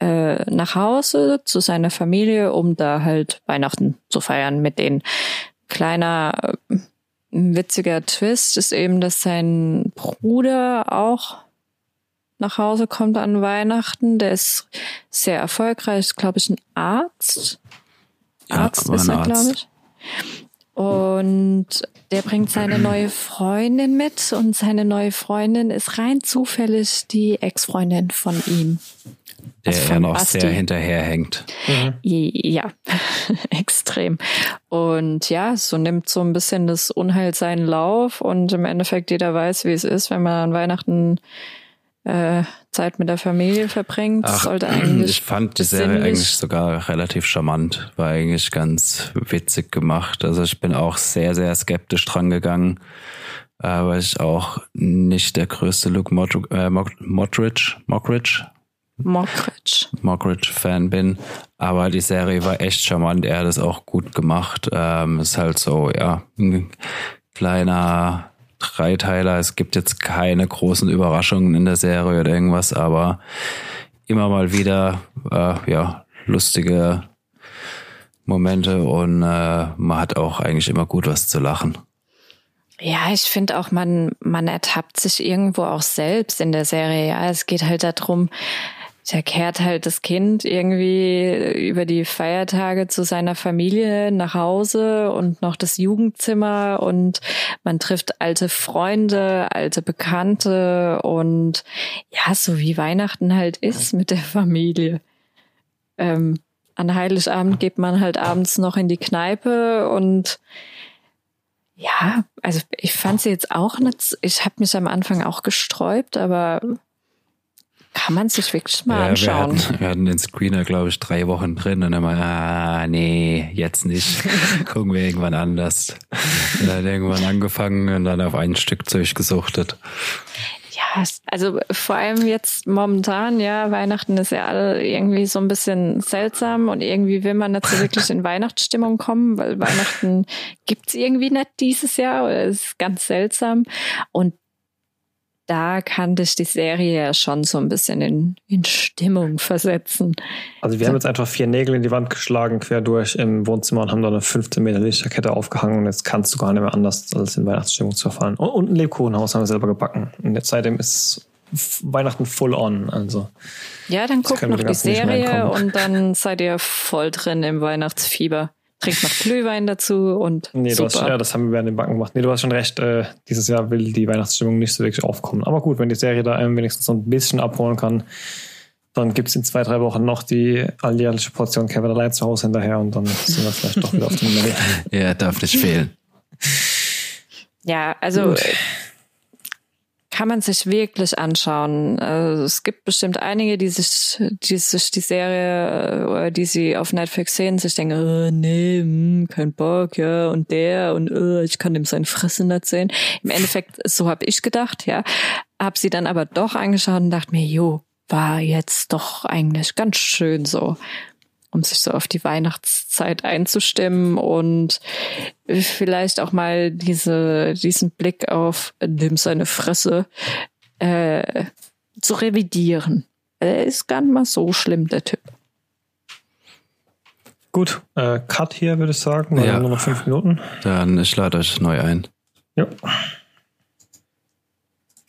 äh, nach Hause zu seiner Familie, um da halt Weihnachten zu feiern mit denen. Kleiner äh, witziger Twist ist eben, dass sein Bruder auch nach Hause kommt an Weihnachten. Der ist sehr erfolgreich, glaube ich, ein Arzt. Arzt ja, ist er, glaube ich. Und der bringt seine neue Freundin mit und seine neue Freundin ist rein zufällig die Ex-Freundin von ihm. Der also er noch Basti. sehr hinterherhängt. Mhm. Ja, <laughs> extrem. Und ja, so nimmt so ein bisschen das Unheil seinen Lauf und im Endeffekt jeder weiß, wie es ist, wenn man an Weihnachten Zeit mit der Familie verbringt. Ach, sollte <clears throat> eigentlich. Ich fand die Serie eigentlich sogar relativ charmant. War eigentlich ganz witzig gemacht. Also ich bin auch sehr, sehr skeptisch dran gegangen, äh, weil ich auch nicht der größte Luke Mod äh, Modridge, Mockridge, Mockridge. Mockridge Fan bin. Aber die Serie war echt charmant. Er hat es auch gut gemacht. Ähm, ist halt so, ja, ein kleiner Dreiteiler. Es gibt jetzt keine großen Überraschungen in der Serie oder irgendwas, aber immer mal wieder äh, ja lustige Momente und äh, man hat auch eigentlich immer gut was zu lachen. Ja, ich finde auch, man, man ertappt sich irgendwo auch selbst in der Serie. Ja, es geht halt darum, da kehrt halt das Kind irgendwie über die Feiertage zu seiner Familie nach Hause und noch das Jugendzimmer und man trifft alte Freunde, alte Bekannte und ja, so wie Weihnachten halt ist mit der Familie. Ähm, an Heiligabend geht man halt abends noch in die Kneipe und ja, also ich fand sie jetzt auch nicht, ich habe mich am Anfang auch gesträubt, aber kann man sich wirklich mal Ja, wir anschauen. hatten, wir hatten den Screener, glaube ich, drei Wochen drin und dann mal, ah, nee, jetzt nicht. <laughs> Gucken wir irgendwann anders. Und dann irgendwann angefangen und dann auf ein Stück durchgesuchtet. Ja, es- also vor allem jetzt momentan, ja, Weihnachten ist ja alle irgendwie so ein bisschen seltsam und irgendwie will man nicht so wirklich in Weihnachtsstimmung kommen, weil Weihnachten gibt's irgendwie nicht dieses Jahr oder ist ganz seltsam. Und da kann dich die Serie ja schon so ein bisschen in, in Stimmung versetzen. Also wir haben jetzt einfach vier Nägel in die Wand geschlagen, quer durch im Wohnzimmer und haben da eine 15 Meter Lichterkette aufgehangen und jetzt kannst du gar nicht mehr anders, als in Weihnachtsstimmung zu verfallen. Und, und ein Lebkuchenhaus haben wir selber gebacken. Und jetzt seitdem ist Weihnachten full on. Also Ja, dann guckt noch die Serie und dann seid ihr voll drin im Weihnachtsfieber. Trinkt noch Glühwein dazu und nee, du hast, super. ja, das haben wir während dem Backen gemacht. Nee, du hast schon recht, äh, dieses Jahr will die Weihnachtsstimmung nicht so wirklich aufkommen. Aber gut, wenn die Serie da einem wenigstens so ein bisschen abholen kann, dann gibt's in zwei, drei Wochen noch die alljährliche Portion Kevin allein zu Hause hinterher und dann sind wir vielleicht doch wieder auf dem Level. <laughs> Ja, darf nicht fehlen. Ja, also Gut. Äh, kann man sich wirklich anschauen. Also es gibt bestimmt einige, die sich, die sich die Serie äh, oder die sie auf Netflix sehen, sich denken, oh, nee, hm, kein Bock, ja, und der und oh, ich kann dem seine Fresse nicht sehen. Im Endeffekt, so habe ich gedacht, ja. Hab sie dann aber doch angeschaut und dachte mir, jo, war jetzt doch eigentlich ganz schön so um sich so auf die Weihnachtszeit einzustimmen und vielleicht auch mal diese, diesen Blick auf nimm seine Fresse äh, zu revidieren. Er ist gar nicht mal so schlimm, der Typ. Gut, äh, Cut hier würde ich sagen. Wir Ja. haben nur noch fünf Minuten. Dann ich lade euch neu ein. Ja.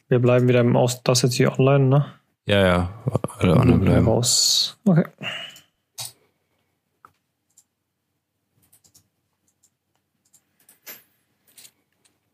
Wir bleiben wieder im Audacity online, ne? Ja, ja, alle online bleiben. Raus. Okay.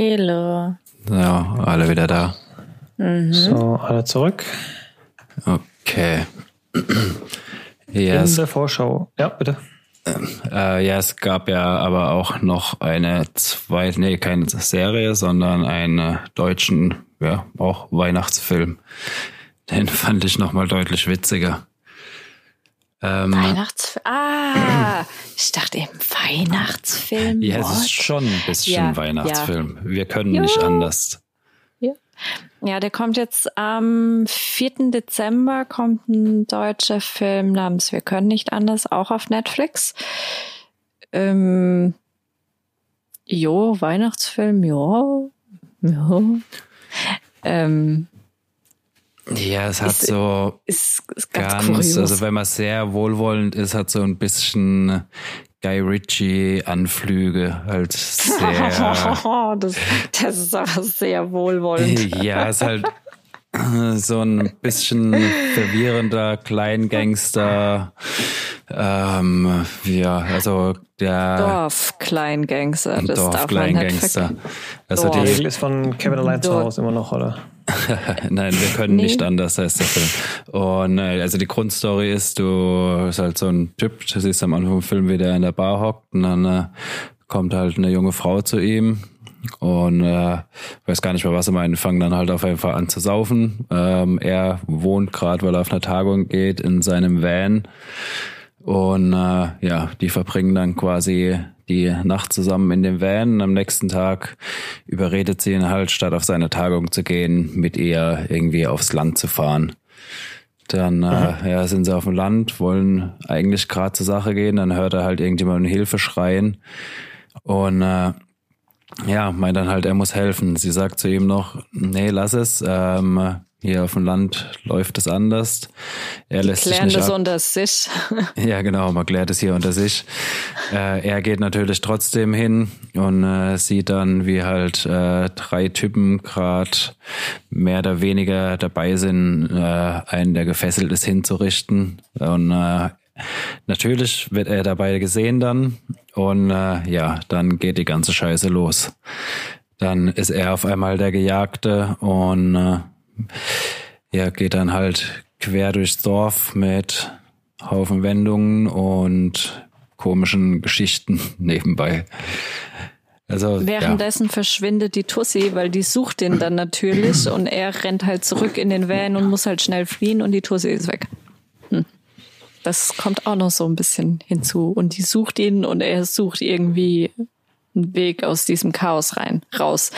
Hello. So, alle wieder da. So, alle zurück. Okay. <clears throat> In Yes. der Vorschau. Ja, bitte. Äh, ja, es gab ja aber auch noch eine zweite, nee, keine Serie, sondern einen deutschen, ja, auch Weihnachtsfilm. Den fand ich noch mal deutlich witziger. Ähm, Weihnachtsfilm. Ah, <clears throat> ich dachte eben Weihnachtsfilm. ja, es ist schon ein bisschen Ja, Weihnachtsfilm. Wir können Ja. nicht anders. Ja, der kommt jetzt am 4. Dezember kommt ein deutscher Film namens Wir können nicht anders, auch auf Netflix. Ähm, jo, Weihnachtsfilm, jo. jo. Ähm, Ja, es hat Ist- so ist, ist ganz, ganz, also wenn man sehr wohlwollend ist, hat so ein bisschen Guy Ritchie Anflüge, halt sehr <laughs> das, das ist aber sehr wohlwollend. <laughs> Ja, ist halt <laughs> so ein bisschen verwirrender Kleingangster. Ähm, ja, also der Dorf-Kleingangster, Dorf-Kleingangster. vergessen. Also Die Dorf. Regel ist von Kevin allein zu. Hause immer noch, oder? <laughs> nein, wir können Nee. nicht anders, heißt der Film. Und äh, also die Grundstory ist, du ist halt so ein Typ, du siehst am Anfang vom Film, wie der in der Bar hockt und dann äh, kommt halt eine junge Frau zu ihm und äh, weiß gar nicht mehr, was er meint, fangen dann halt auf jeden Fall an zu saufen. Ähm, er wohnt gerade, weil er auf einer Tagung geht, in seinem Van und äh, ja, die verbringen dann quasi die Nacht zusammen in dem Van. Am nächsten Tag überredet sie ihn halt, statt auf seine Tagung zu gehen, mit ihr irgendwie aufs Land zu fahren. Dann äh, ja, sind sie auf dem Land, wollen eigentlich gerade zur Sache gehen. Dann hört er halt irgendjemanden Hilfe schreien. Und äh, ja, meint dann halt, er muss helfen. Sie sagt zu ihm noch, nee, lass es. Ähm, hier auf dem Land läuft es anders. Er lässt klären sich nicht das ab. unter sich. <laughs> ja, genau, man klärt es hier unter sich. Äh, er geht natürlich trotzdem hin und äh, sieht dann, wie halt äh, drei Typen gerade mehr oder weniger dabei sind, äh, einen, der gefesselt ist, hinzurichten. Und äh, natürlich wird er dabei gesehen dann. Und äh, ja, dann geht die ganze Scheiße los. Dann ist er auf einmal der Gejagte und äh, ja, geht dann halt quer durchs Dorf mit Haufen Wendungen und komischen Geschichten <laughs> nebenbei. Also, Währenddessen ja. verschwindet die Tussi, weil die sucht ihn dann natürlich und er rennt halt zurück in den Van und muss halt schnell fliehen und die Tussi ist weg. Hm. Das kommt auch noch so ein bisschen hinzu. Und die sucht ihn und er sucht irgendwie einen Weg aus diesem Chaos rein, raus.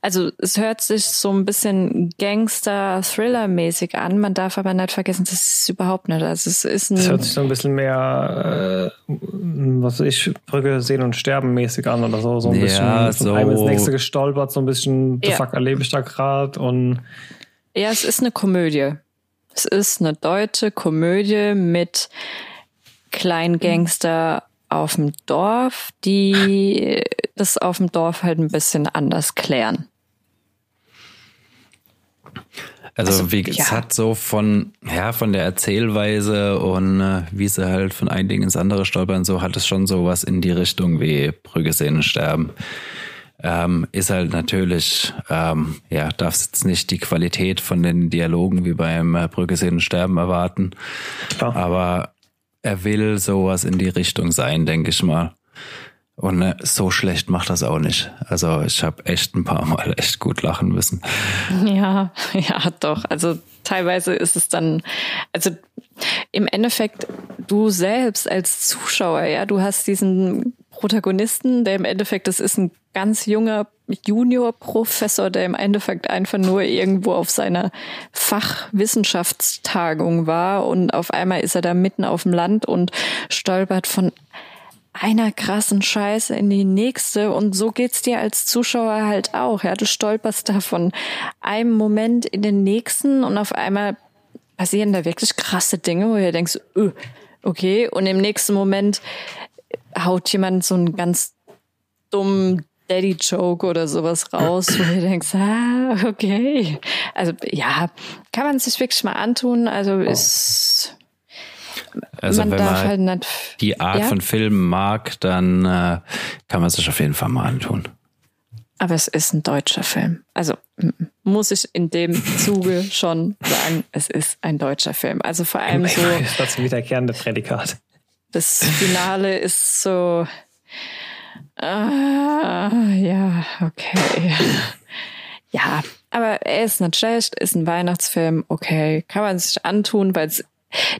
Also es hört sich so ein bisschen Gangster-Thriller-mäßig an. Man darf aber nicht vergessen, das ist überhaupt nicht. Also es ist ein. Es hört sich so ein bisschen mehr, äh, was weiß ich, Brücke sehen und sterben mäßig an oder so. So ein ja, bisschen von einem ins nächste gestolpert, so ein bisschen, the ja. fuck erlebe ich da gerade und. Ja, es ist eine Komödie. Es ist eine deutsche Komödie mit Kleingangster auf dem Dorf, die <laughs> das auf dem Dorf halt ein bisschen anders klären. Also, also wie ja. es hat so von ja von der Erzählweise und äh, wie sie halt von einem Ding ins andere stolpern, so hat es schon sowas in die Richtung wie Brügge sehen und sterben. Ähm, ist halt natürlich, ähm, ja, darf jetzt nicht die Qualität von den Dialogen wie beim äh, Brügge sehen und sterben erwarten. Klar. Aber er will sowas in die Richtung sein, denke ich mal. Und äh, so schlecht macht das auch nicht. Also ich habe echt ein paar Mal echt gut lachen müssen. Ja, <laughs> ja, doch. Also teilweise ist es dann, also im Endeffekt, du selbst als Zuschauer, ja, du hast diesen Protagonisten, der im Endeffekt, das ist ein ganz junger Junior-Professor, der im Endeffekt einfach nur irgendwo auf seiner Fachwissenschaftstagung war und auf einmal ist er da mitten auf dem Land und stolpert von einer krassen Scheiße in die nächste und so geht's dir als Zuschauer halt auch. Ja, du stolperst da von einem Moment in den nächsten und auf einmal passieren da wirklich krasse Dinge, wo du denkst, öh, okay, und im nächsten Moment haut jemand so einen ganz dummen Daddy-Joke oder sowas raus, wo du denkst, ah, okay. Also ja, kann man sich wirklich mal antun. Also ist also man wenn man halt nicht, die Art ja? von Filmen mag, dann äh, kann man sich auf jeden Fall mal antun. Aber es ist ein deutscher Film. Also muss ich in dem Zuge <laughs> schon sagen, es ist ein deutscher Film. Also vor allem so. Das ist ein wiederkehrende Prädikat. Das Finale <laughs> ist so. Ah, ja, okay. Ja, aber er ist nicht schlecht, ist ein Weihnachtsfilm, okay, kann man sich antun, weil es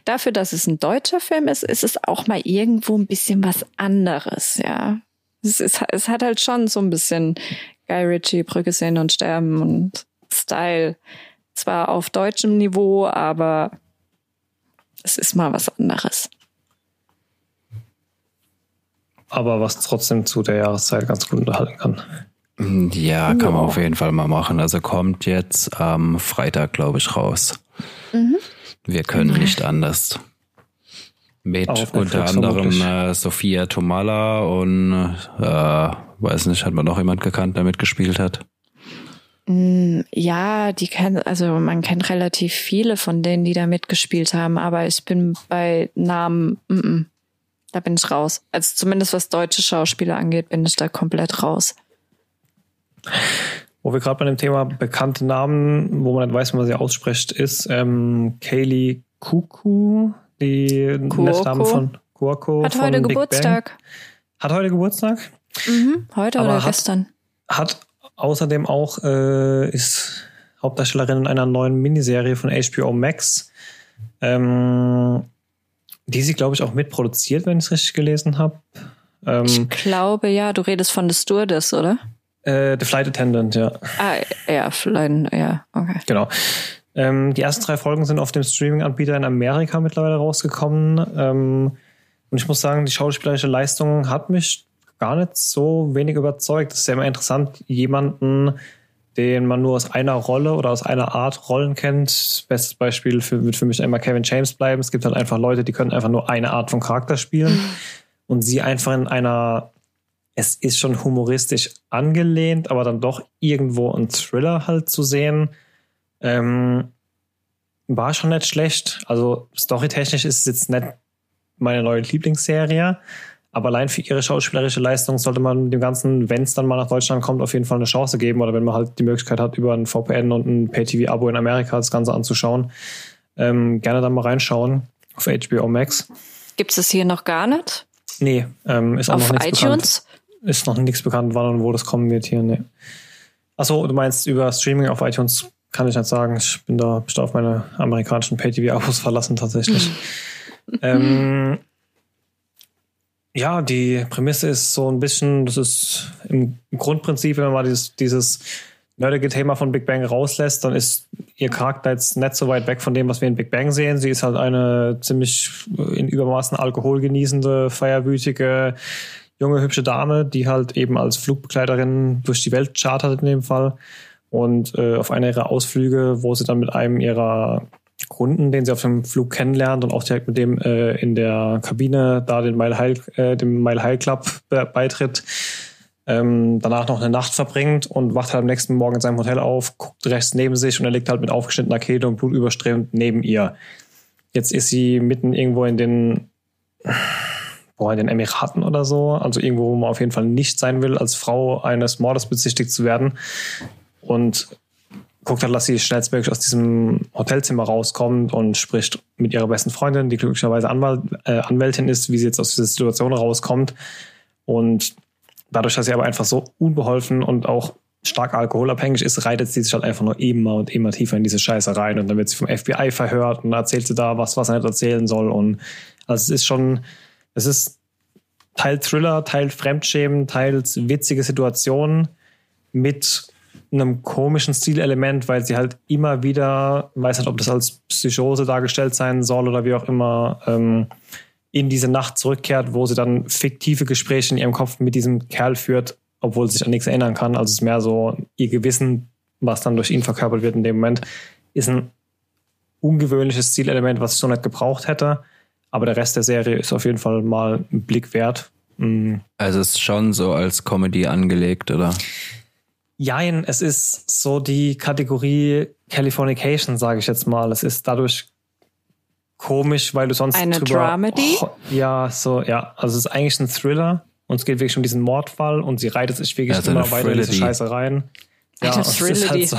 dafür, dass es ein deutscher Film ist, ist es auch mal irgendwo ein bisschen was anderes, ja. Es, ist, es hat halt schon so ein bisschen Guy Ritchie, Brücke sehen und sterben und Style. Zwar auf deutschem Niveau, aber es ist mal was anderes aber was trotzdem zu der Jahreszeit ganz gut unterhalten kann. Ja, kann man auf jeden Fall mal machen. Also kommt jetzt am Freitag, glaube ich, raus. Mhm. Wir können mhm. nicht anders. Mit unter anderem äh, Sophia Tomala und äh, weiß nicht, hat man noch jemand gekannt, der mitgespielt hat? Mm, ja, die kennen, also man kennt relativ viele von denen, die da mitgespielt haben, aber ich bin bei Namen, mm -mm. Da bin ich raus. Also zumindest was deutsche Schauspieler angeht, bin ich da komplett raus. Wo wir gerade bei dem Thema bekannte Namen, wo man nicht weiß, wie man sie ausspricht, ist ähm, Kaylee Kuku, die Name von Kuoko. Hat heute Geburtstag. Hat heute Geburtstag? Mhm, heute Aber oder hat, gestern. Hat außerdem auch, äh, ist Hauptdarstellerin in einer neuen Miniserie von HBO Max. Ähm, die sie, glaube ich, auch mitproduziert, wenn ich es richtig gelesen habe. Ähm, ich glaube, ja, du redest von The Stewardess, oder? Äh, The Flight Attendant, ja. Ah, ja, Flight, ja, okay. Genau. Ähm, die ersten drei Folgen sind auf dem Streaming-Anbieter in Amerika mittlerweile rausgekommen. Ähm, und ich muss sagen, die schauspielerische Leistung hat mich gar nicht so wenig überzeugt. Es ist ja immer interessant, jemanden, den man nur aus einer Rolle oder aus einer Art Rollen kennt. Bestes Beispiel für, wird für mich immer Kevin James bleiben. Es gibt halt einfach Leute, die können einfach nur eine Art von Charakter spielen mhm. <laughs> und sie einfach in einer, es ist schon humoristisch angelehnt, aber dann doch irgendwo ein Thriller halt zu sehen. Ähm, war schon nicht schlecht. Also storytechnisch ist es jetzt nicht meine neue Lieblingsserie, aber allein für ihre schauspielerische Leistung sollte man dem Ganzen, wenn es dann mal nach Deutschland kommt, auf jeden Fall eine Chance geben. Oder wenn man halt die Möglichkeit hat, über ein VPN und ein Pay-TV-Abo in Amerika das Ganze anzuschauen, ähm, gerne dann mal reinschauen auf HBO Max. Gibt es das hier noch gar nicht? Nee, ähm, ist auch auf noch nichts iTunes? bekannt. Ist noch nichts bekannt, wann und wo das kommen wird hier. Nee. Achso, du meinst über Streaming auf iTunes kann ich nicht sagen. Ich bin da, bin da auf meine amerikanischen Pay-TV-Abos verlassen tatsächlich. <laughs> ähm, ja, die Prämisse ist so ein bisschen, das ist im Grundprinzip, wenn man mal dieses, dieses nerdige Thema von Big Bang rauslässt, dann ist ihr Charakter jetzt nicht so weit weg von dem, was wir in Big Bang sehen. Sie ist halt eine ziemlich in Übermaßen Alkohol genießende, feierwütige, junge, hübsche Dame, die halt eben als Flugbegleiterin durch die Welt chartert in dem Fall. Und äh, auf einer ihrer Ausflüge, wo sie dann mit einem ihrer Kunden, den sie auf dem Flug kennenlernt und auch direkt mit dem äh, in der Kabine da den Mile High, äh, dem Mile High Club beitritt, ähm, danach noch eine Nacht verbringt und wacht halt am nächsten Morgen in seinem Hotel auf, guckt rechts neben sich und er liegt halt mit aufgeschnittener Kehle und blutüberströmt neben ihr. Jetzt ist sie mitten irgendwo in den, boah, in den Emiraten oder so, also irgendwo, wo man auf jeden Fall nicht sein will, als Frau eines Mordes bezichtigt zu werden. Und guckt halt, dass sie schnellstmöglich aus diesem Hotelzimmer rauskommt und spricht mit ihrer besten Freundin, die glücklicherweise Anwalt, äh, Anwältin ist, wie sie jetzt aus dieser Situation rauskommt. Und dadurch, dass sie aber einfach so unbeholfen und auch stark alkoholabhängig ist, reitet sie sich halt einfach nur immer und immer tiefer in diese Scheiße rein. Und dann wird sie vom FBI verhört und erzählt sie da was, was er nicht erzählen soll. Und also es ist schon, es ist Teil Thriller, Teil Fremdschämen, teils witzige Situationen mit einem komischen Stilelement, weil sie halt immer wieder, weiß nicht, ob das als Psychose dargestellt sein soll oder wie auch immer, ähm, in diese Nacht zurückkehrt, wo sie dann fiktive Gespräche in ihrem Kopf mit diesem Kerl führt, obwohl sie sich an nichts erinnern kann. Also es ist mehr so ihr Gewissen, was dann durch ihn verkörpert wird in dem Moment, ist ein ungewöhnliches Stilelement, was ich so nicht gebraucht hätte. Aber der Rest der Serie ist auf jeden Fall mal ein Blick wert. Mhm. Also es ist schon so als Comedy angelegt, oder? Jein, es ist so die Kategorie Californication, sage ich jetzt mal. Es ist dadurch komisch, weil du sonst eine drüber, Dramedy. Oh, ja, so ja, also es ist eigentlich ein Thriller und es geht wirklich um diesen Mordfall und sie reitet sich wirklich also immer weiter in diese Scheiße rein. Ja, eine und es ist halt so,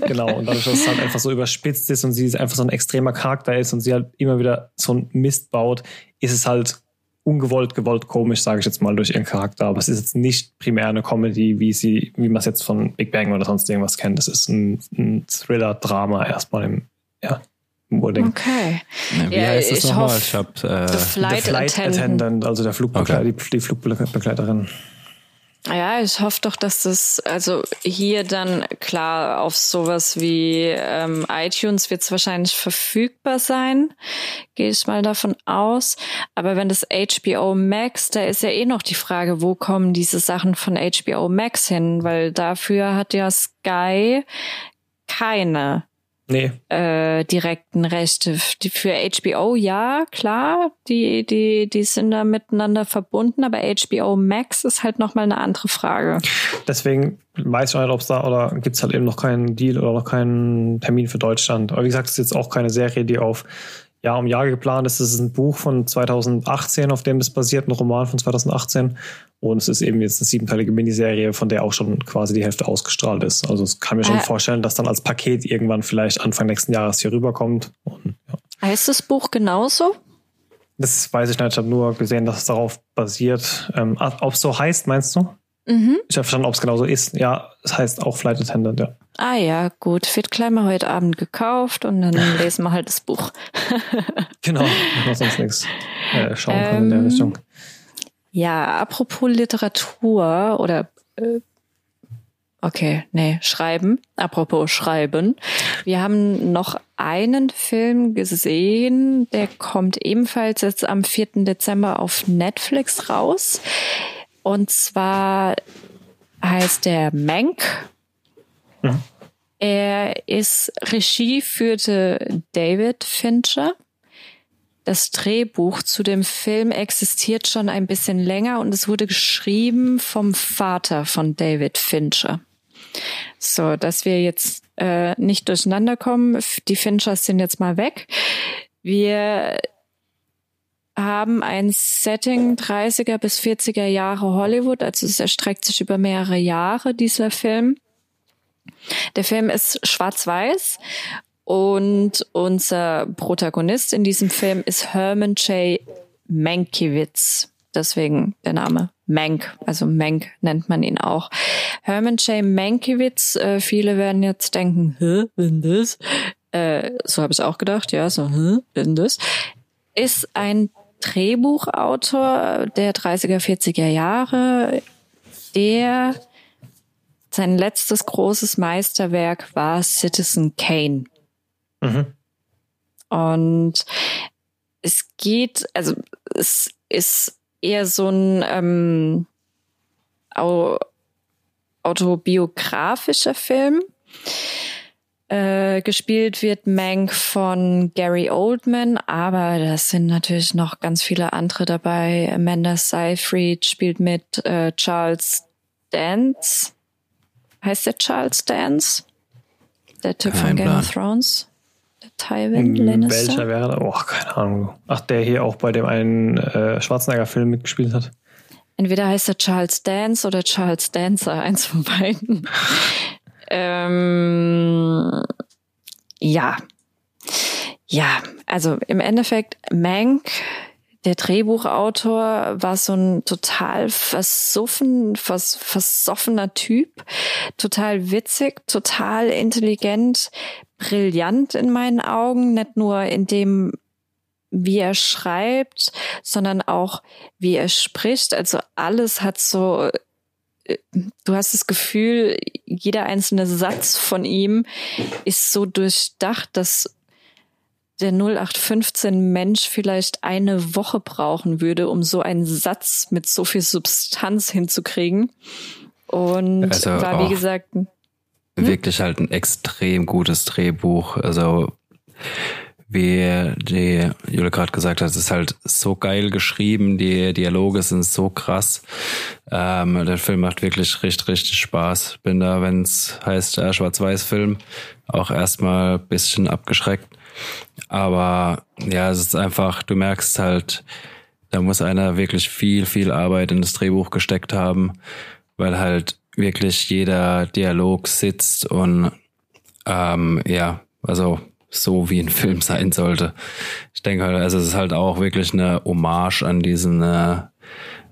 genau und dadurch, dass es halt einfach so überspitzt ist und sie einfach so ein extremer Charakter ist und sie halt immer wieder so ein Mist baut, ist es halt ungewollt, gewollt komisch, sage ich jetzt mal, durch ihren Charakter. Aber es ist jetzt nicht primär eine Comedy, wie sie, wie man es jetzt von Big Bang oder sonst irgendwas kennt. Es ist ein, ein Thriller-Drama erstmal im, ja, im Wording. Okay. Ja, wie ja, heißt es nochmal? Ich hab, äh, The Flight, The Flight Attendant. Attendant. also der Flugbegleiter, okay. die, die Flugbegleiterin. Ja, ich hoffe doch, dass das, also hier dann klar auf sowas wie ähm, iTunes wird es wahrscheinlich verfügbar sein, gehe ich mal davon aus. Aber wenn das HBO Max, da ist ja eh noch die Frage, wo kommen diese Sachen von HBO Max hin? Weil dafür hat ja Sky keine nee. äh, direkten Rechte. Für HBO, ja, klar, die, die, die sind da miteinander verbunden, aber HBO Max ist halt nochmal eine andere Frage. Deswegen weiß ich nicht, ob es da oder gibt es halt eben noch keinen Deal oder noch keinen Termin für Deutschland. Aber wie gesagt, es ist jetzt auch keine Serie, die auf Jahr um Jahr geplant ist. Es ist ein Buch von 2018, auf dem das basiert, ein Roman von 2018. Und es ist eben jetzt eine siebenteilige Miniserie, von der auch schon quasi die Hälfte ausgestrahlt ist. Also es kann mir schon äh, vorstellen, dass dann als Paket irgendwann vielleicht Anfang nächsten Jahres hier rüberkommt. Und, ja. Heißt das Buch genauso? Das weiß ich nicht. Ich habe nur gesehen, dass es darauf basiert. Ähm, ob es so heißt, meinst du? Mhm. Ich habe verstanden, ob es genauso ist. Ja, es heißt auch Flight Attendant, ja. Ah ja, gut. Wird mal heute Abend gekauft und dann <laughs> lesen wir halt das Buch. <laughs> genau, sonst nichts äh, schauen ähm, können in der ähm, Richtung. Ja, apropos Literatur oder äh, Okay, nee, schreiben. Apropos schreiben. Wir haben noch einen Film gesehen, der kommt ebenfalls jetzt am 4. Dezember auf Netflix raus. Und zwar heißt der Mank. Er ist Regie führte David Fincher. Das Drehbuch zu dem Film existiert schon ein bisschen länger und es wurde geschrieben vom Vater von David Fincher. So, dass wir jetzt äh, nicht durcheinander kommen. Die Finchers sind jetzt mal weg. Wir haben ein Setting 30er bis 40er Jahre Hollywood, also es erstreckt sich über mehrere Jahre, dieser Film. Der Film ist schwarz-weiß und unser Protagonist in diesem Film ist Herman J. Mankiewicz. Deswegen der Name Mank, also Mank nennt man ihn auch. Herman J. Mankiewicz, äh, viele werden jetzt denken, hä, wenn das? Äh, so habe ich auch gedacht, ja, so, hä, wenn das? Ist ein Drehbuchautor der 30er, 40er Jahre, der sein letztes großes Meisterwerk war Citizen Kane. Mhm. Und es geht, also es ist eher so ein ähm, autobiografischer Film. Äh, gespielt wird Mank von Gary Oldman, aber das sind natürlich noch ganz viele andere dabei. Amanda Seyfried spielt mit äh, Charles Dance. Heißt der Charles Dance? Der Typ Kein von Game Plan. of Thrones? Der Tywin hm, Lannister? Welcher wäre da? Oh, keine Ahnung. Ach, der hier auch bei dem einen äh, Schwarzenegger-Film mitgespielt hat. Entweder heißt er Charles Dance oder Charles Dancer, <laughs> eins von beiden. ähm, ja. Ja, also im Endeffekt, Mank der Drehbuchautor war so ein total versoffen, vers, versoffener Typ, total witzig, total intelligent, brillant in meinen Augen, nicht nur in dem, wie er schreibt, sondern auch wie er spricht. Also alles hat so, äh, du hast das Gefühl, jeder einzelne Satz von ihm ist so durchdacht, dass der 0815 Mensch vielleicht eine Woche brauchen würde, um so einen Satz mit so viel Substanz hinzukriegen. Und also war, wie gesagt, hm? wirklich halt ein extrem gutes Drehbuch. Also, wie die Jule gerade gesagt hat, es ist halt so geil geschrieben, die Dialoge sind so krass. Ähm, der Film macht wirklich richtig, richtig Spaß. Bin da, wenn es heißt äh, Schwarz-Weiß-Film, auch erstmal bisschen abgeschreckt. Aber ja, es ist einfach, du merkst halt, da muss einer wirklich viel, viel Arbeit in das Drehbuch gesteckt haben, weil halt wirklich jeder Dialog sitzt und ähm, ja, also so wie ein Film sein sollte. Ich denke halt, also es ist halt auch wirklich eine Hommage an diesen äh,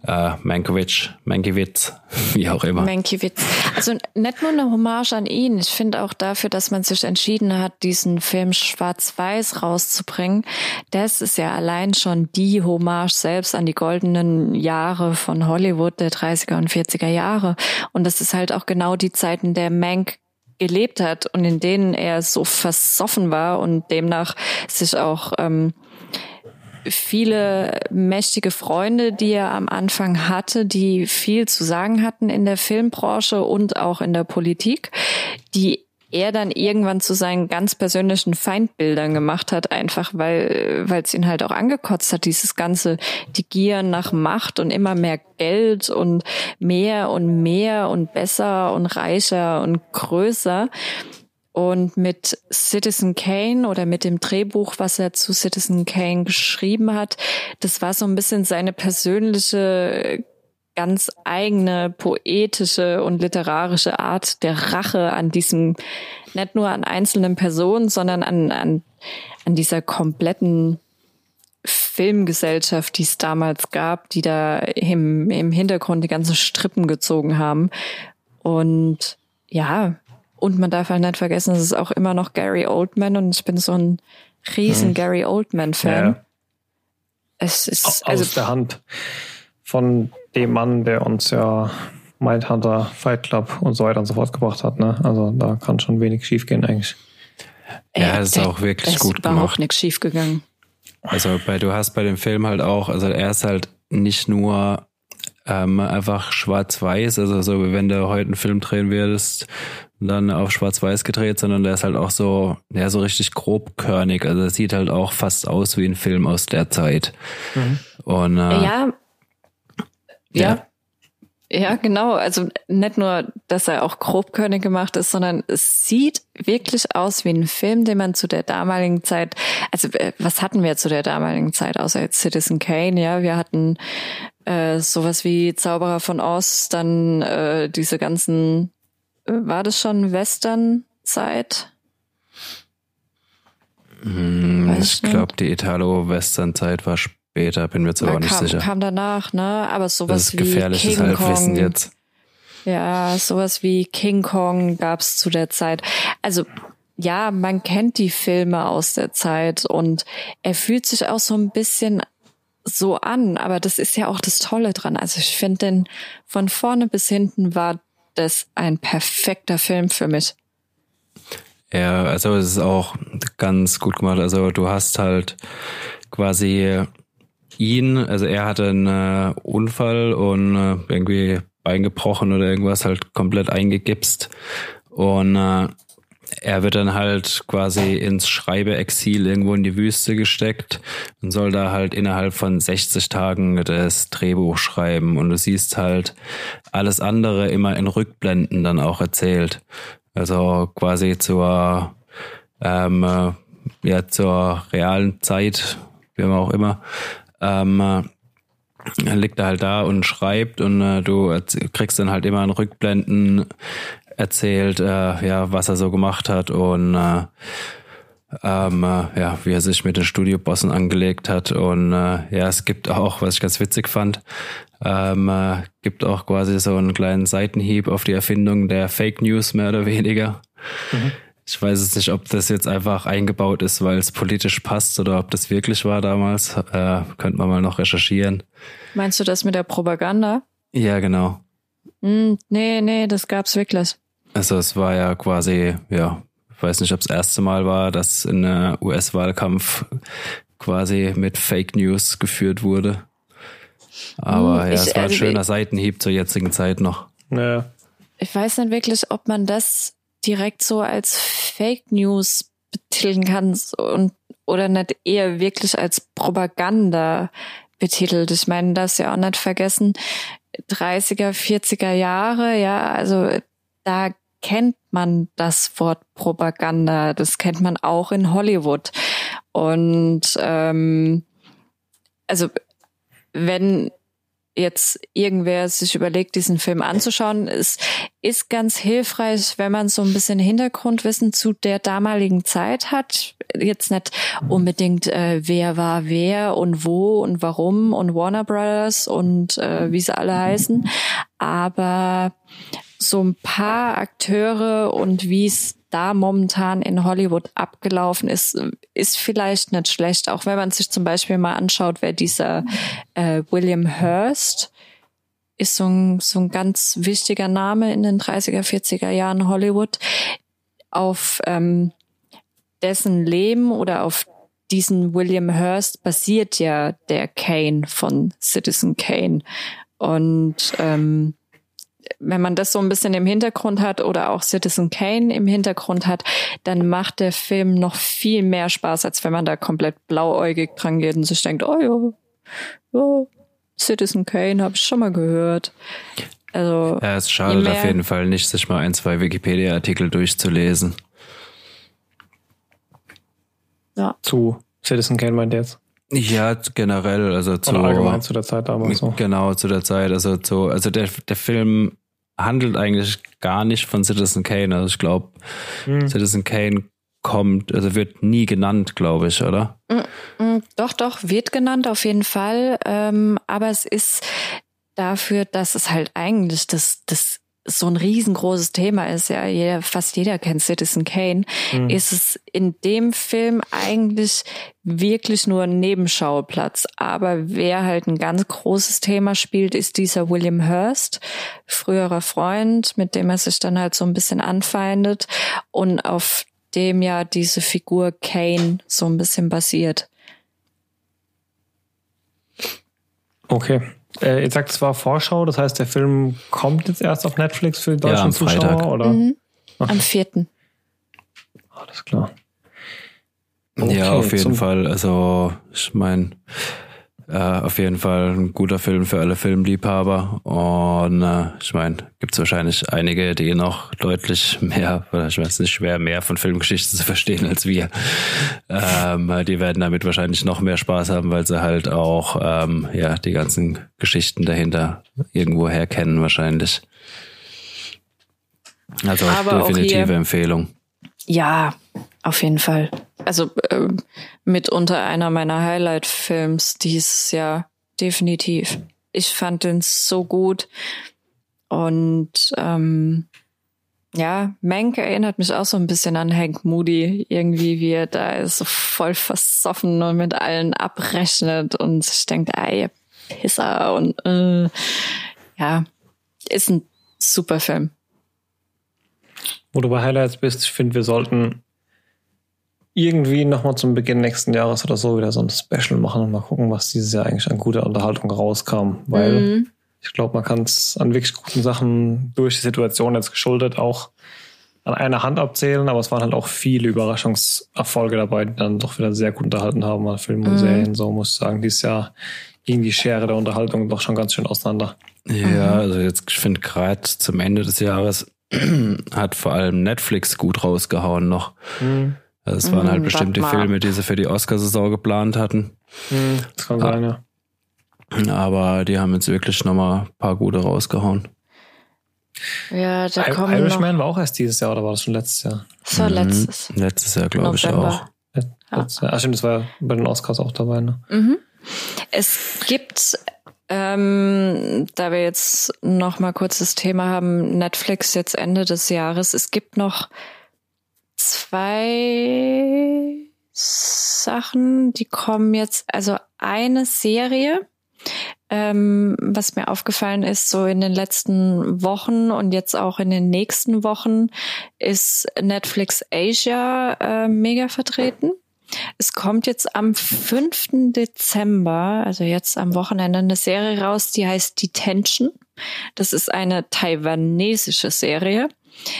äh, Mankiewicz, Mankiewicz, <laughs> wie auch immer. Mankiewicz. Also nicht nur eine Hommage an ihn. Ich finde auch dafür, dass man sich entschieden hat, diesen Film schwarz-weiß rauszubringen. Das ist ja allein schon die Hommage selbst an die goldenen Jahre von Hollywood der 30er und 40er Jahre. Und das ist halt auch genau die Zeit, in der Mank gelebt hat und in denen er so versoffen war und demnach sich auch ähm, viele mächtige Freunde, die er am Anfang hatte, die viel zu sagen hatten in der Filmbranche und auch in der Politik, die er dann irgendwann zu seinen ganz persönlichen Feindbildern gemacht hat, einfach weil weil es ihn halt auch angekotzt hat, dieses ganze die Gier nach Macht und immer mehr Geld und mehr und mehr und besser und reicher und größer. Und mit Citizen Kane oder mit dem Drehbuch, was er zu Citizen Kane geschrieben hat, das war so ein bisschen seine persönliche, ganz eigene poetische und literarische Art der Rache an diesem, nicht nur an einzelnen Personen, sondern an, an, an dieser kompletten Filmgesellschaft, die es damals gab, die da im, im Hintergrund die ganzen Strippen gezogen haben. Und ja, und man darf halt nicht vergessen, es ist auch immer noch Gary Oldman und ich bin so ein riesen hm. Gary Oldman-Fan. Ja. Es ist aus also, der Hand von dem Mann, der uns ja Mindhunter, Fight Club und so weiter und so fort gebracht hat. Ne? Also da kann schon wenig schiefgehen eigentlich. Ja, es ist auch wirklich gut gemacht. Ist auch nichts schiefgegangen. Also bei, du hast bei dem Film halt auch, also er ist halt nicht nur ähm, einfach schwarz-weiß, also so wie wenn du heute einen Film drehen würdest, dann auf schwarz-weiß gedreht, sondern der ist halt auch so, ja, so richtig grobkörnig. Also es sieht halt auch fast aus wie ein Film aus der Zeit. Mhm. Und äh, ja, ja. ja. Ja, genau. Also nicht nur, dass er auch grobkörnig gemacht ist, sondern es sieht wirklich aus wie ein Film, den man zu der damaligen Zeit, also äh, was hatten wir zu der damaligen Zeit, außer jetzt Citizen Kane, ja, wir hatten äh, sowas wie Zauberer von Oz, dann äh, diese ganzen, äh, war das schon Western-Zeit? Hm, ich glaube, die Italo-Western-Zeit war später, bin mir jetzt aber nicht kam, sicher. Kam danach, ne? Aber sowas das ist wie gefährliches King Halbwissen Kong. jetzt. Ja, sowas wie King Kong gab's zu der Zeit. Also ja, man kennt die Filme aus der Zeit und er fühlt sich auch so ein bisschen so an, aber das ist ja auch das Tolle dran. Also ich finde den von vorne bis hinten war das ein perfekter Film für mich. Ja, also es ist auch ganz gut gemacht. Also du hast halt quasi ihn, also er hatte einen äh, Unfall und äh, irgendwie Bein gebrochen oder irgendwas halt komplett eingegipst und äh, er wird dann halt quasi ins Schreibeexil irgendwo in die Wüste gesteckt und soll da halt innerhalb von 60 Tagen das Drehbuch schreiben. Und du siehst halt alles andere immer in Rückblenden dann auch erzählt. Also quasi zur, ähm, äh, ja, zur realen Zeit, wie auch immer. Ähm, äh, liegt er halt da und schreibt und äh, du kriegst dann halt immer in Rückblenden erzählt, äh, ja, was er so gemacht hat und äh, ähm, äh, ja, wie er sich mit den Studiobossen angelegt hat. Und äh, ja, es gibt auch, was ich ganz witzig fand, ähm, äh, gibt auch quasi so einen kleinen Seitenhieb auf die Erfindung der Fake News, mehr oder weniger. Mhm. Ich weiß es nicht, ob das jetzt einfach eingebaut ist, weil es politisch passt oder ob das wirklich war damals. Äh, könnte man mal noch recherchieren. Meinst du das mit der Propaganda? Ja, genau. Mm, nee, nee, das gab's wirklich. Also es war ja quasi, ja, ich weiß nicht, ob es das erste Mal war, dass ein US-Wahlkampf quasi mit Fake News geführt wurde. Aber hm, ja, es war ein also schöner Seitenhieb zur jetzigen Zeit noch. Ja. Ich weiß nicht wirklich, ob man das direkt so als Fake News betiteln kann und oder nicht eher wirklich als Propaganda betitelt. Ich meine, das ja auch nicht vergessen, 30er, 40er Jahre, ja, also da kennt man das Wort Propaganda. Das kennt man auch in Hollywood. Und ähm, also wenn jetzt irgendwer sich überlegt, diesen Film anzuschauen, ist, ist ganz hilfreich, wenn man so ein bisschen Hintergrundwissen zu der damaligen Zeit hat. Jetzt nicht unbedingt, äh, wer war wer und wo und warum und Warner Brothers und äh, wie sie alle heißen, aber so ein paar Akteure und wie es da momentan in Hollywood abgelaufen ist, ist vielleicht nicht schlecht. Auch wenn man sich zum Beispiel mal anschaut, wer dieser äh, William Hurst ist so ein, so ein ganz wichtiger Name in den 30er, 40er Jahren Hollywood. Auf ähm, dessen Leben oder auf diesen William Hurst basiert ja der Kane von Citizen Kane. Und ähm, wenn man das so ein bisschen im Hintergrund hat oder auch Citizen Kane im Hintergrund hat, dann macht der Film noch viel mehr Spaß, als wenn man da komplett blauäugig dran geht und sich denkt, oh ja, ja Citizen Kane habe ich schon mal gehört. Also, ja, es schadet auf jeden Fall nicht, sich mal ein, zwei Wikipedia-Artikel durchzulesen. Ja. Zu Citizen Kane meint jetzt. Ja, generell, also zu, allgemein zu der Zeit damals so. Genau, zu der Zeit. Also zu, also der, der Film handelt eigentlich gar nicht von Citizen Kane. Also ich glaube, hm. Citizen Kane kommt, also wird nie genannt, glaube ich, oder? Mm, mm, doch, doch, wird genannt auf jeden Fall. Ähm, aber es ist dafür, dass es halt eigentlich das, das so ein riesengroßes Thema ist, ja, jeder, fast jeder kennt Citizen Kane, mhm. ist es in dem Film eigentlich wirklich nur ein Nebenschauplatz. Aber wer halt ein ganz großes Thema spielt, ist dieser William Hurst, früherer Freund, mit dem er sich dann halt so ein bisschen anfeindet und auf dem ja diese Figur Kane so ein bisschen basiert. Okay. Äh, ihr sagt, es war Vorschau, das heißt, der Film kommt jetzt erst auf Netflix für die deutschen Ja, am Zuschauer, Freitag. oder? Mhm. Am vierten. Alles klar. ja, auf jeden Fall. Also, ich meine, äh, auf jeden Fall ein guter Film für alle Filmliebhaber. Und äh, ich meine, gibt es wahrscheinlich einige, die noch deutlich mehr, oder ich weiß nicht, schwer mehr von Filmgeschichten zu verstehen als wir. Ähm, die werden damit wahrscheinlich noch mehr Spaß haben, weil sie halt auch ähm, ja die ganzen Geschichten dahinter irgendwoher kennen wahrscheinlich. Also Aber definitive Empfehlung. Ja, auf jeden Fall. Also ähm, mitunter einer meiner Highlight-Films dieses Jahr. Definitiv. Ich fand den so gut. Und ähm, ja, Mank erinnert mich auch so ein bisschen an Hank Moody. Irgendwie, wie er da ist, so voll versoffen und mit allen abrechnet und sich denkt, ey, ihr Pisser und äh, ja, ist ein super Film. Wo du bei Highlights bist, ich finde, wir sollten irgendwie nochmal zum Beginn nächsten Jahres oder so wieder so ein Special machen und mal gucken, was dieses Jahr eigentlich an guter Unterhaltung rauskam. Weil Mhm. ich glaube, man kann es an wirklich guten Sachen durch die Situation jetzt geschuldet auch an einer Hand abzählen, aber es waren halt auch viele Überraschungserfolge dabei, die dann doch wieder sehr gut unterhalten haben an Filmen und Mhm. Serien. So muss ich sagen, dieses Jahr ging die Schere der Unterhaltung doch schon ganz schön auseinander. Ja, also jetzt, ich finde gerade zum Ende des Jahres <clears throat> hat vor allem Netflix gut rausgehauen noch. Also es waren Mhm, halt bestimmt die wart mal Filme, die sie für die Oscarsaison geplant hatten. Das kann Ah. sein, ja. Aber die haben jetzt wirklich nochmal ein paar gute rausgehauen. Ja, da kommen noch, Irishman war auch erst dieses Jahr oder war das schon letztes Jahr? das war letztes. Mhm. Letztes Jahr, glaube ich, auch. Letztes Jahr. Ah, stimmt, das war ja bei den Oscars auch dabei, ne? Mhm. Es gibt, ähm, da wir jetzt noch mal kurz das Thema haben, Netflix jetzt Ende des Jahres, es gibt noch zwei Sachen, die kommen jetzt, also eine Serie, ähm, was mir aufgefallen ist, so in den letzten Wochen und jetzt auch in den nächsten Wochen, ist Netflix Asia äh, mega vertreten. Es kommt jetzt am 5. Dezember, also jetzt am Wochenende, eine Serie raus, die heißt Detention. Das ist eine taiwanesische Serie.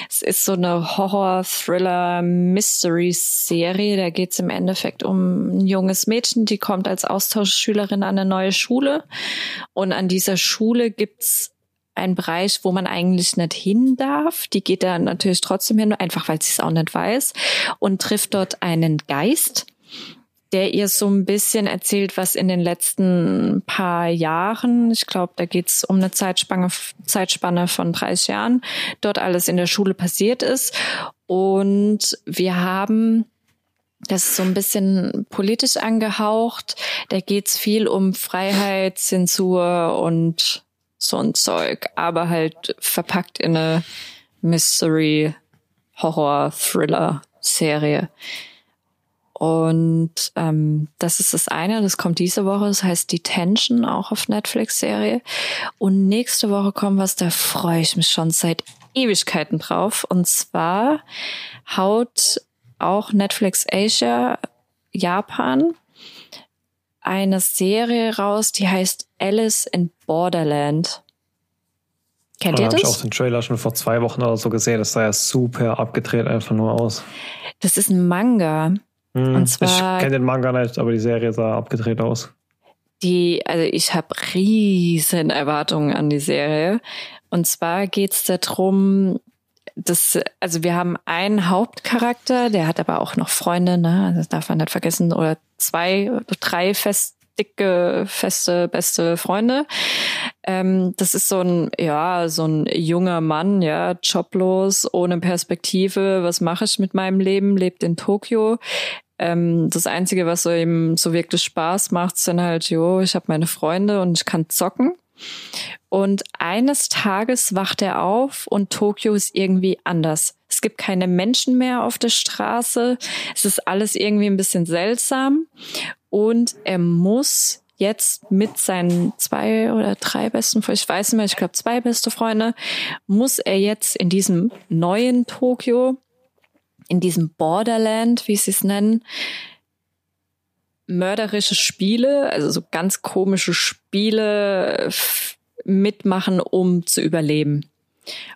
Es ist so eine Horror-Thriller-Mystery-Serie. Da geht es im Endeffekt um ein junges Mädchen, die kommt als Austauschschülerin an eine neue Schule. Und an dieser Schule gibt's einen Bereich, wo man eigentlich nicht hin darf. Die geht da natürlich trotzdem hin, einfach weil sie es auch nicht weiß. Und trifft dort einen Geist, der ihr so ein bisschen erzählt, was in den letzten paar Jahren, ich glaube, da geht's um eine Zeitspanne, Zeitspanne von 30 Jahren, dort alles in der Schule passiert ist. Und wir haben das ist so ein bisschen politisch angehaucht. Da geht's viel um Freiheit, Zensur und so ein Zeug, aber halt verpackt in eine Mystery, Horror, Thriller Serie. Und ähm, das ist das eine, das kommt diese Woche, das heißt Detention, auch auf Netflix-Serie. Und nächste Woche kommt was, da freue ich mich schon seit Ewigkeiten drauf. Und zwar haut auch Netflix Asia Japan eine Serie raus, die heißt Alice in Borderland. Kennt ihr habe ich auch das? den Trailer schon vor zwei Wochen oder so gesehen. Das sah ja super abgedreht einfach nur aus. Das ist ein Manga. Hm, Und zwar- ich kenne den Manga nicht, aber die Serie sah abgedreht aus. Die, also ich habe riesen Erwartungen an die Serie. Und zwar geht's darum, dass, also wir haben einen Hauptcharakter, der hat aber auch noch Freunde, ne? Also das darf man nicht vergessen, oder zwei, drei fest dicke, feste, beste Freunde. Ähm, das ist so ein, ja, so ein junger Mann, ja, joblos, ohne Perspektive. Was mache ich mit meinem Leben? Lebt in Tokio. Ähm, das Einzige, was so ihm so wirklich Spaß macht, sind halt, jo, ich habe meine Freunde und ich kann zocken. Und eines Tages wacht er auf und Tokio ist irgendwie anders. Es gibt keine Menschen mehr auf der Straße. Es ist alles irgendwie ein bisschen seltsam. Und er muss jetzt mit seinen zwei oder drei besten Freunden, ich weiß nicht mehr, ich glaube zwei beste Freunde, muss er jetzt in diesem neuen Tokio, in diesem Borderland, wie sie es nennen, mörderische Spiele, also so ganz komische Spiele mitmachen, um zu überleben.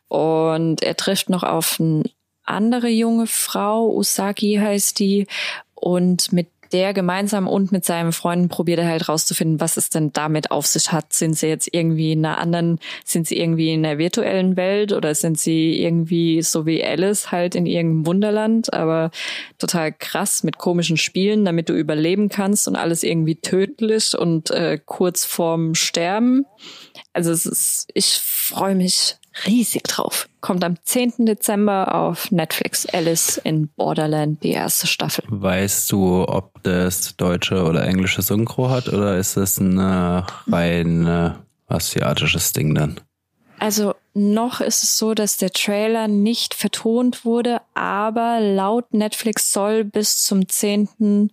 Und er trifft noch auf eine andere junge Frau, Usagi heißt die, und mit der gemeinsam und mit seinen Freunden probiert er halt rauszufinden, was es denn damit auf sich hat. Sind sie jetzt irgendwie in einer anderen, sind sie irgendwie in der virtuellen Welt oder sind sie irgendwie so wie Alice halt in irgendeinem Wunderland, aber total krass mit komischen Spielen, damit du überleben kannst und alles irgendwie tödlich und äh, kurz vorm Sterben. Also es ist, ich freue mich riesig drauf. Kommt am 10. Dezember auf Netflix Alice in Borderland, die erste Staffel. Weißt du, ob das deutsche oder englische Synchro hat oder ist es ein rein äh, asiatisches Ding dann? Also noch ist es so, dass der Trailer nicht vertont wurde, aber laut Netflix soll bis zum 10.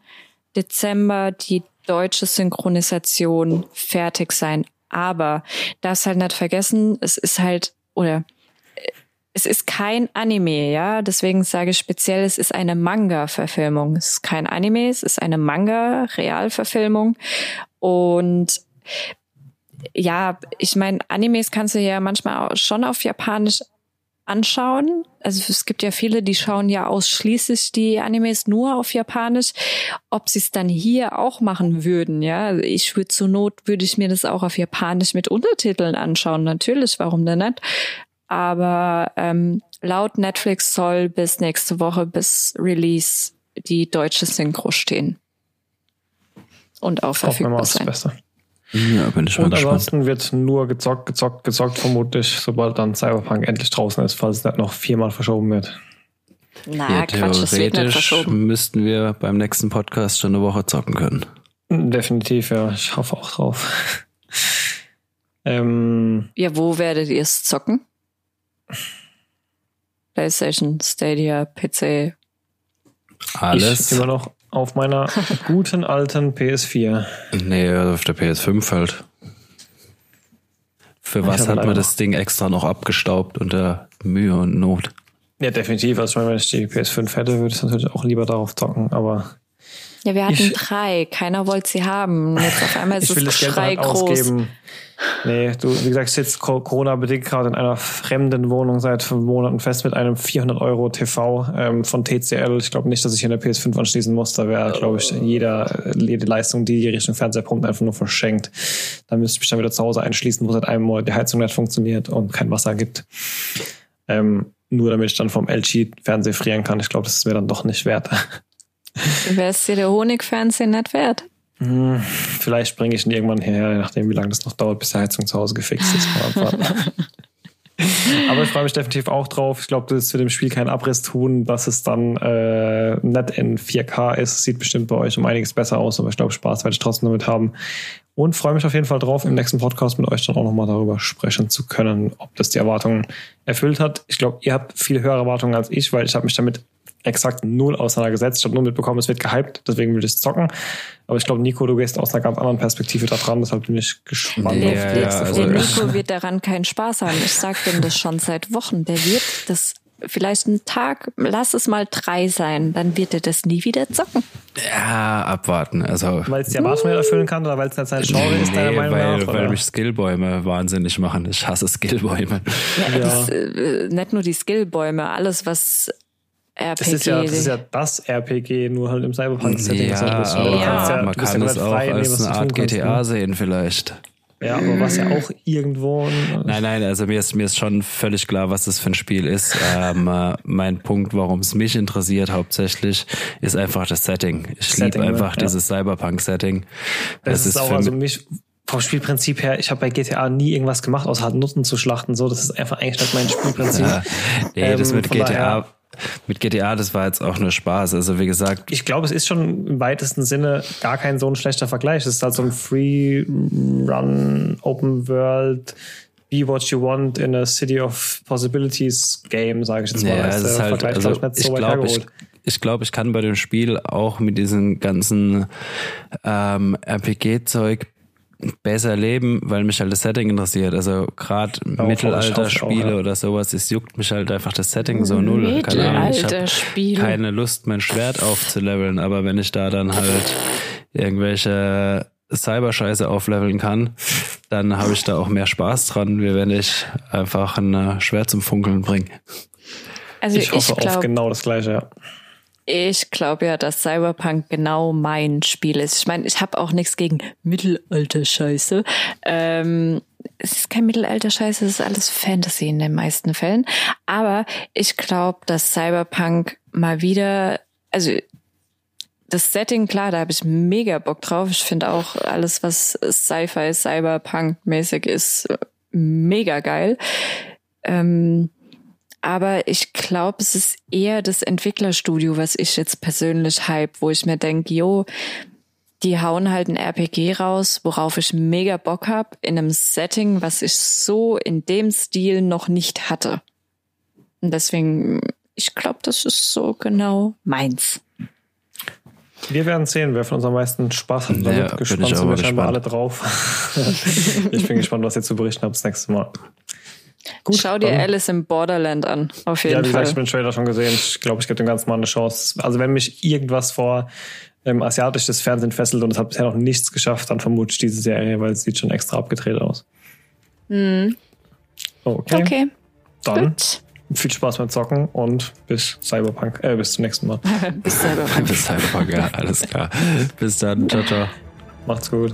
Dezember die deutsche Synchronisation fertig sein. Aber das halt nicht vergessen, es ist halt oder äh, es ist kein Anime, ja. Deswegen sage ich speziell, es ist eine Manga-Verfilmung. Es ist kein Anime, es ist eine Manga-Realverfilmung. Und ja, ich meine, Animes kannst du ja manchmal schon auf Japanisch anschauen. Also es gibt ja viele, die schauen ja ausschließlich die Animes nur auf Japanisch. Ob sie es dann hier auch machen würden, ja. Ich würde zur Not, würde ich mir das auch auf Japanisch mit Untertiteln anschauen. Natürlich, warum denn nicht? Aber ähm, laut Netflix soll bis nächste Woche, bis Release, die deutsche Synchro stehen. Und auch verfügbar sein. Beste. Ja, bin ich mal Und ansonsten wird nur gezockt, gezockt, gezockt, vermutlich, sobald dann Cyberpunk endlich draußen ist, falls es nicht noch viermal verschoben wird. Na, ja, Quatsch, theoretisch müssten wir beim nächsten Podcast schon eine Woche zocken können. Definitiv, ja. Ich hoffe auch drauf. <laughs> ähm, ja, wo werdet ihr es zocken? PlayStation, Stadia, PC. Alles. Ich immer noch auf meiner <laughs> guten alten PS4. Nee, auf der PS5 halt. Für was hat man das Ding extra noch abgestaubt unter Mühe und Not? Ja, definitiv. Also, wenn ich die PS5 hätte, würde ich natürlich auch lieber darauf zocken, aber. Ja, wir hatten ich, drei. Keiner wollte sie haben. Jetzt auf einmal ist ich will das Geld groß. Ausgeben. Nee, du, wie gesagt, ich sitze Corona-bedingt gerade in einer fremden Wohnung seit fünf Monaten fest mit einem 400 Euro TV ähm, von TCL. Ich glaube nicht, dass ich hier eine PS5 anschließen muss. Da wäre, glaube ich, jeder, jede Leistung, die die Richtung Fernseher pumpt, einfach nur verschenkt. Da müsste ich mich dann wieder zu Hause einschließen, wo seit einem Monat die Heizung nicht funktioniert und kein Wasser gibt. Ähm, nur damit ich dann vom LG-Fernseher frieren kann. Ich glaube, das ist mir dann doch nicht wert. Wäre es dir der Honigfernseher nicht wert? Hm, vielleicht bringe ich ihn irgendwann her, je nachdem, wie lange das noch dauert, bis die Heizung zu Hause gefixt ist. <laughs> Aber ich freue mich definitiv auch drauf. Ich glaube, das ist dem Spiel kein Abriss tun, dass es dann äh, nicht in 4K ist. Sieht bestimmt bei euch um einiges besser aus, aber ich glaube, Spaß werde ich trotzdem damit haben. Und freue mich auf jeden Fall drauf, im nächsten Podcast mit euch dann auch nochmal darüber sprechen zu können, ob das die Erwartungen erfüllt hat. Ich glaube, ihr habt viel höhere Erwartungen als ich, weil ich habe mich damit exakt null auseinandergesetzt. Ich habe nur mitbekommen, es wird gehypt, deswegen will ich es zocken. Aber ich glaube, Nico, du gehst aus einer ganz anderen Perspektive da dran, deshalb bin ich gespannt. Nee, auf ja, also der Nico wird daran keinen Spaß haben. Ich sage dem das schon seit Wochen. Der wird das vielleicht einen Tag, lass es mal drei sein, dann wird er das nie wieder zocken. Ja, abwarten. Also, weil es die Erwartungen erfüllen kann oder weil es nicht sein Genre nee, ist, deiner Meinung weil, nach? Weil mich Skillbäume wahnsinnig machen. Ich hasse Skillbäume. Ja, ja. Das, äh, nicht nur die Skillbäume, alles, was RPG. Das ist, ja, das ist ja das RPG, nur halt im Cyberpunk-Setting. Ja, aber ja. man kann es auch als eine Art GTA ne? sehen vielleicht. Ja, aber was ja auch irgendwo. Nein, nein, also mir ist, mir ist schon völlig klar, was das für ein Spiel ist. Ähm, äh, mein Punkt, warum es mich interessiert hauptsächlich, ist einfach das Setting. Ich liebe einfach ja. dieses Cyberpunk-Setting. Das, das, ist, ist auch, also mich, vom Spielprinzip her, ich habe bei GTA nie irgendwas gemacht, außer halt Nutzen zu schlachten. So, das ist einfach eigentlich nicht mein Spielprinzip. <laughs> Ja, nee, ähm, das mit GTA. Daher, mit GTA, das war jetzt auch nur Spaß. Also wie gesagt. Ich glaube, es ist schon im weitesten Sinne gar kein so ein schlechter Vergleich. Es ist halt so ein Free Run, Open World, Be What You Want in a City of Possibilities Game, sage ich jetzt mal. Ja, es ist halt, Vergleich, also, glaub ich, so ich glaube, ich, ich, glaub, ich kann bei dem Spiel auch mit diesem ganzen ähm, RPG-Zeug besser leben, weil mich halt das Setting interessiert. Also gerade Mittelalter-Spiele ja. oder sowas, es juckt mich halt einfach das Setting so null. Keine Ahnung, ich habe keine Lust, mein Schwert aufzuleveln, aber wenn ich da dann halt irgendwelche Cyberscheiße aufleveln kann, dann habe ich da auch mehr Spaß dran, wie wenn ich einfach ein äh, Schwert zum Funkeln bringe. Also ich hoffe ich glaub, auf genau das gleiche, ja. Ich glaube ja, dass Cyberpunk genau mein Spiel ist. Ich meine, ich habe auch nichts gegen Mittelalter-Scheiße. Ähm, es ist kein Mittelalter-Scheiße, es ist alles Fantasy in den meisten Fällen. Aber ich glaube, dass Cyberpunk mal wieder, also das Setting, klar, da habe ich mega Bock drauf. Ich finde auch alles, was Sci-Fi, Cyberpunk-mäßig ist, mega geil. Ähm, aber ich glaube, es ist eher das Entwicklerstudio, was ich jetzt persönlich hype, wo ich mir denke, jo, die hauen halt ein RPG raus, worauf ich mega Bock hab, in einem Setting, was ich so in dem Stil noch nicht hatte. Und deswegen, ich glaube, das ist so genau meins. Wir werden sehen, wer von uns am meisten Spaß hat. Ja, gespannt sind wir scheinbar alle drauf. <laughs> ich bin gespannt, was ihr zu berichten habt das nächste Mal. Gut, Schau dir Alice im Borderland an, auf jeden Fall. Ja, wie gesagt, ich habe den Trailer schon gesehen. Ich glaube, ich gebe dem Ganzen mal eine Chance. Also wenn mich irgendwas vor ähm, asiatisches Fernsehen fesselt und es hat bisher noch nichts geschafft, dann vermute ich diese Serie, weil es sieht schon extra abgedreht aus. Mhm. Okay. okay. Dann Gut. viel Spaß beim Zocken und bis Cyberpunk, äh, bis zum nächsten Mal. <laughs> bis Cyberpunk. <laughs> bis Cyberpunk, ja, alles klar. bis dann, ciao, ciao. Macht's gut.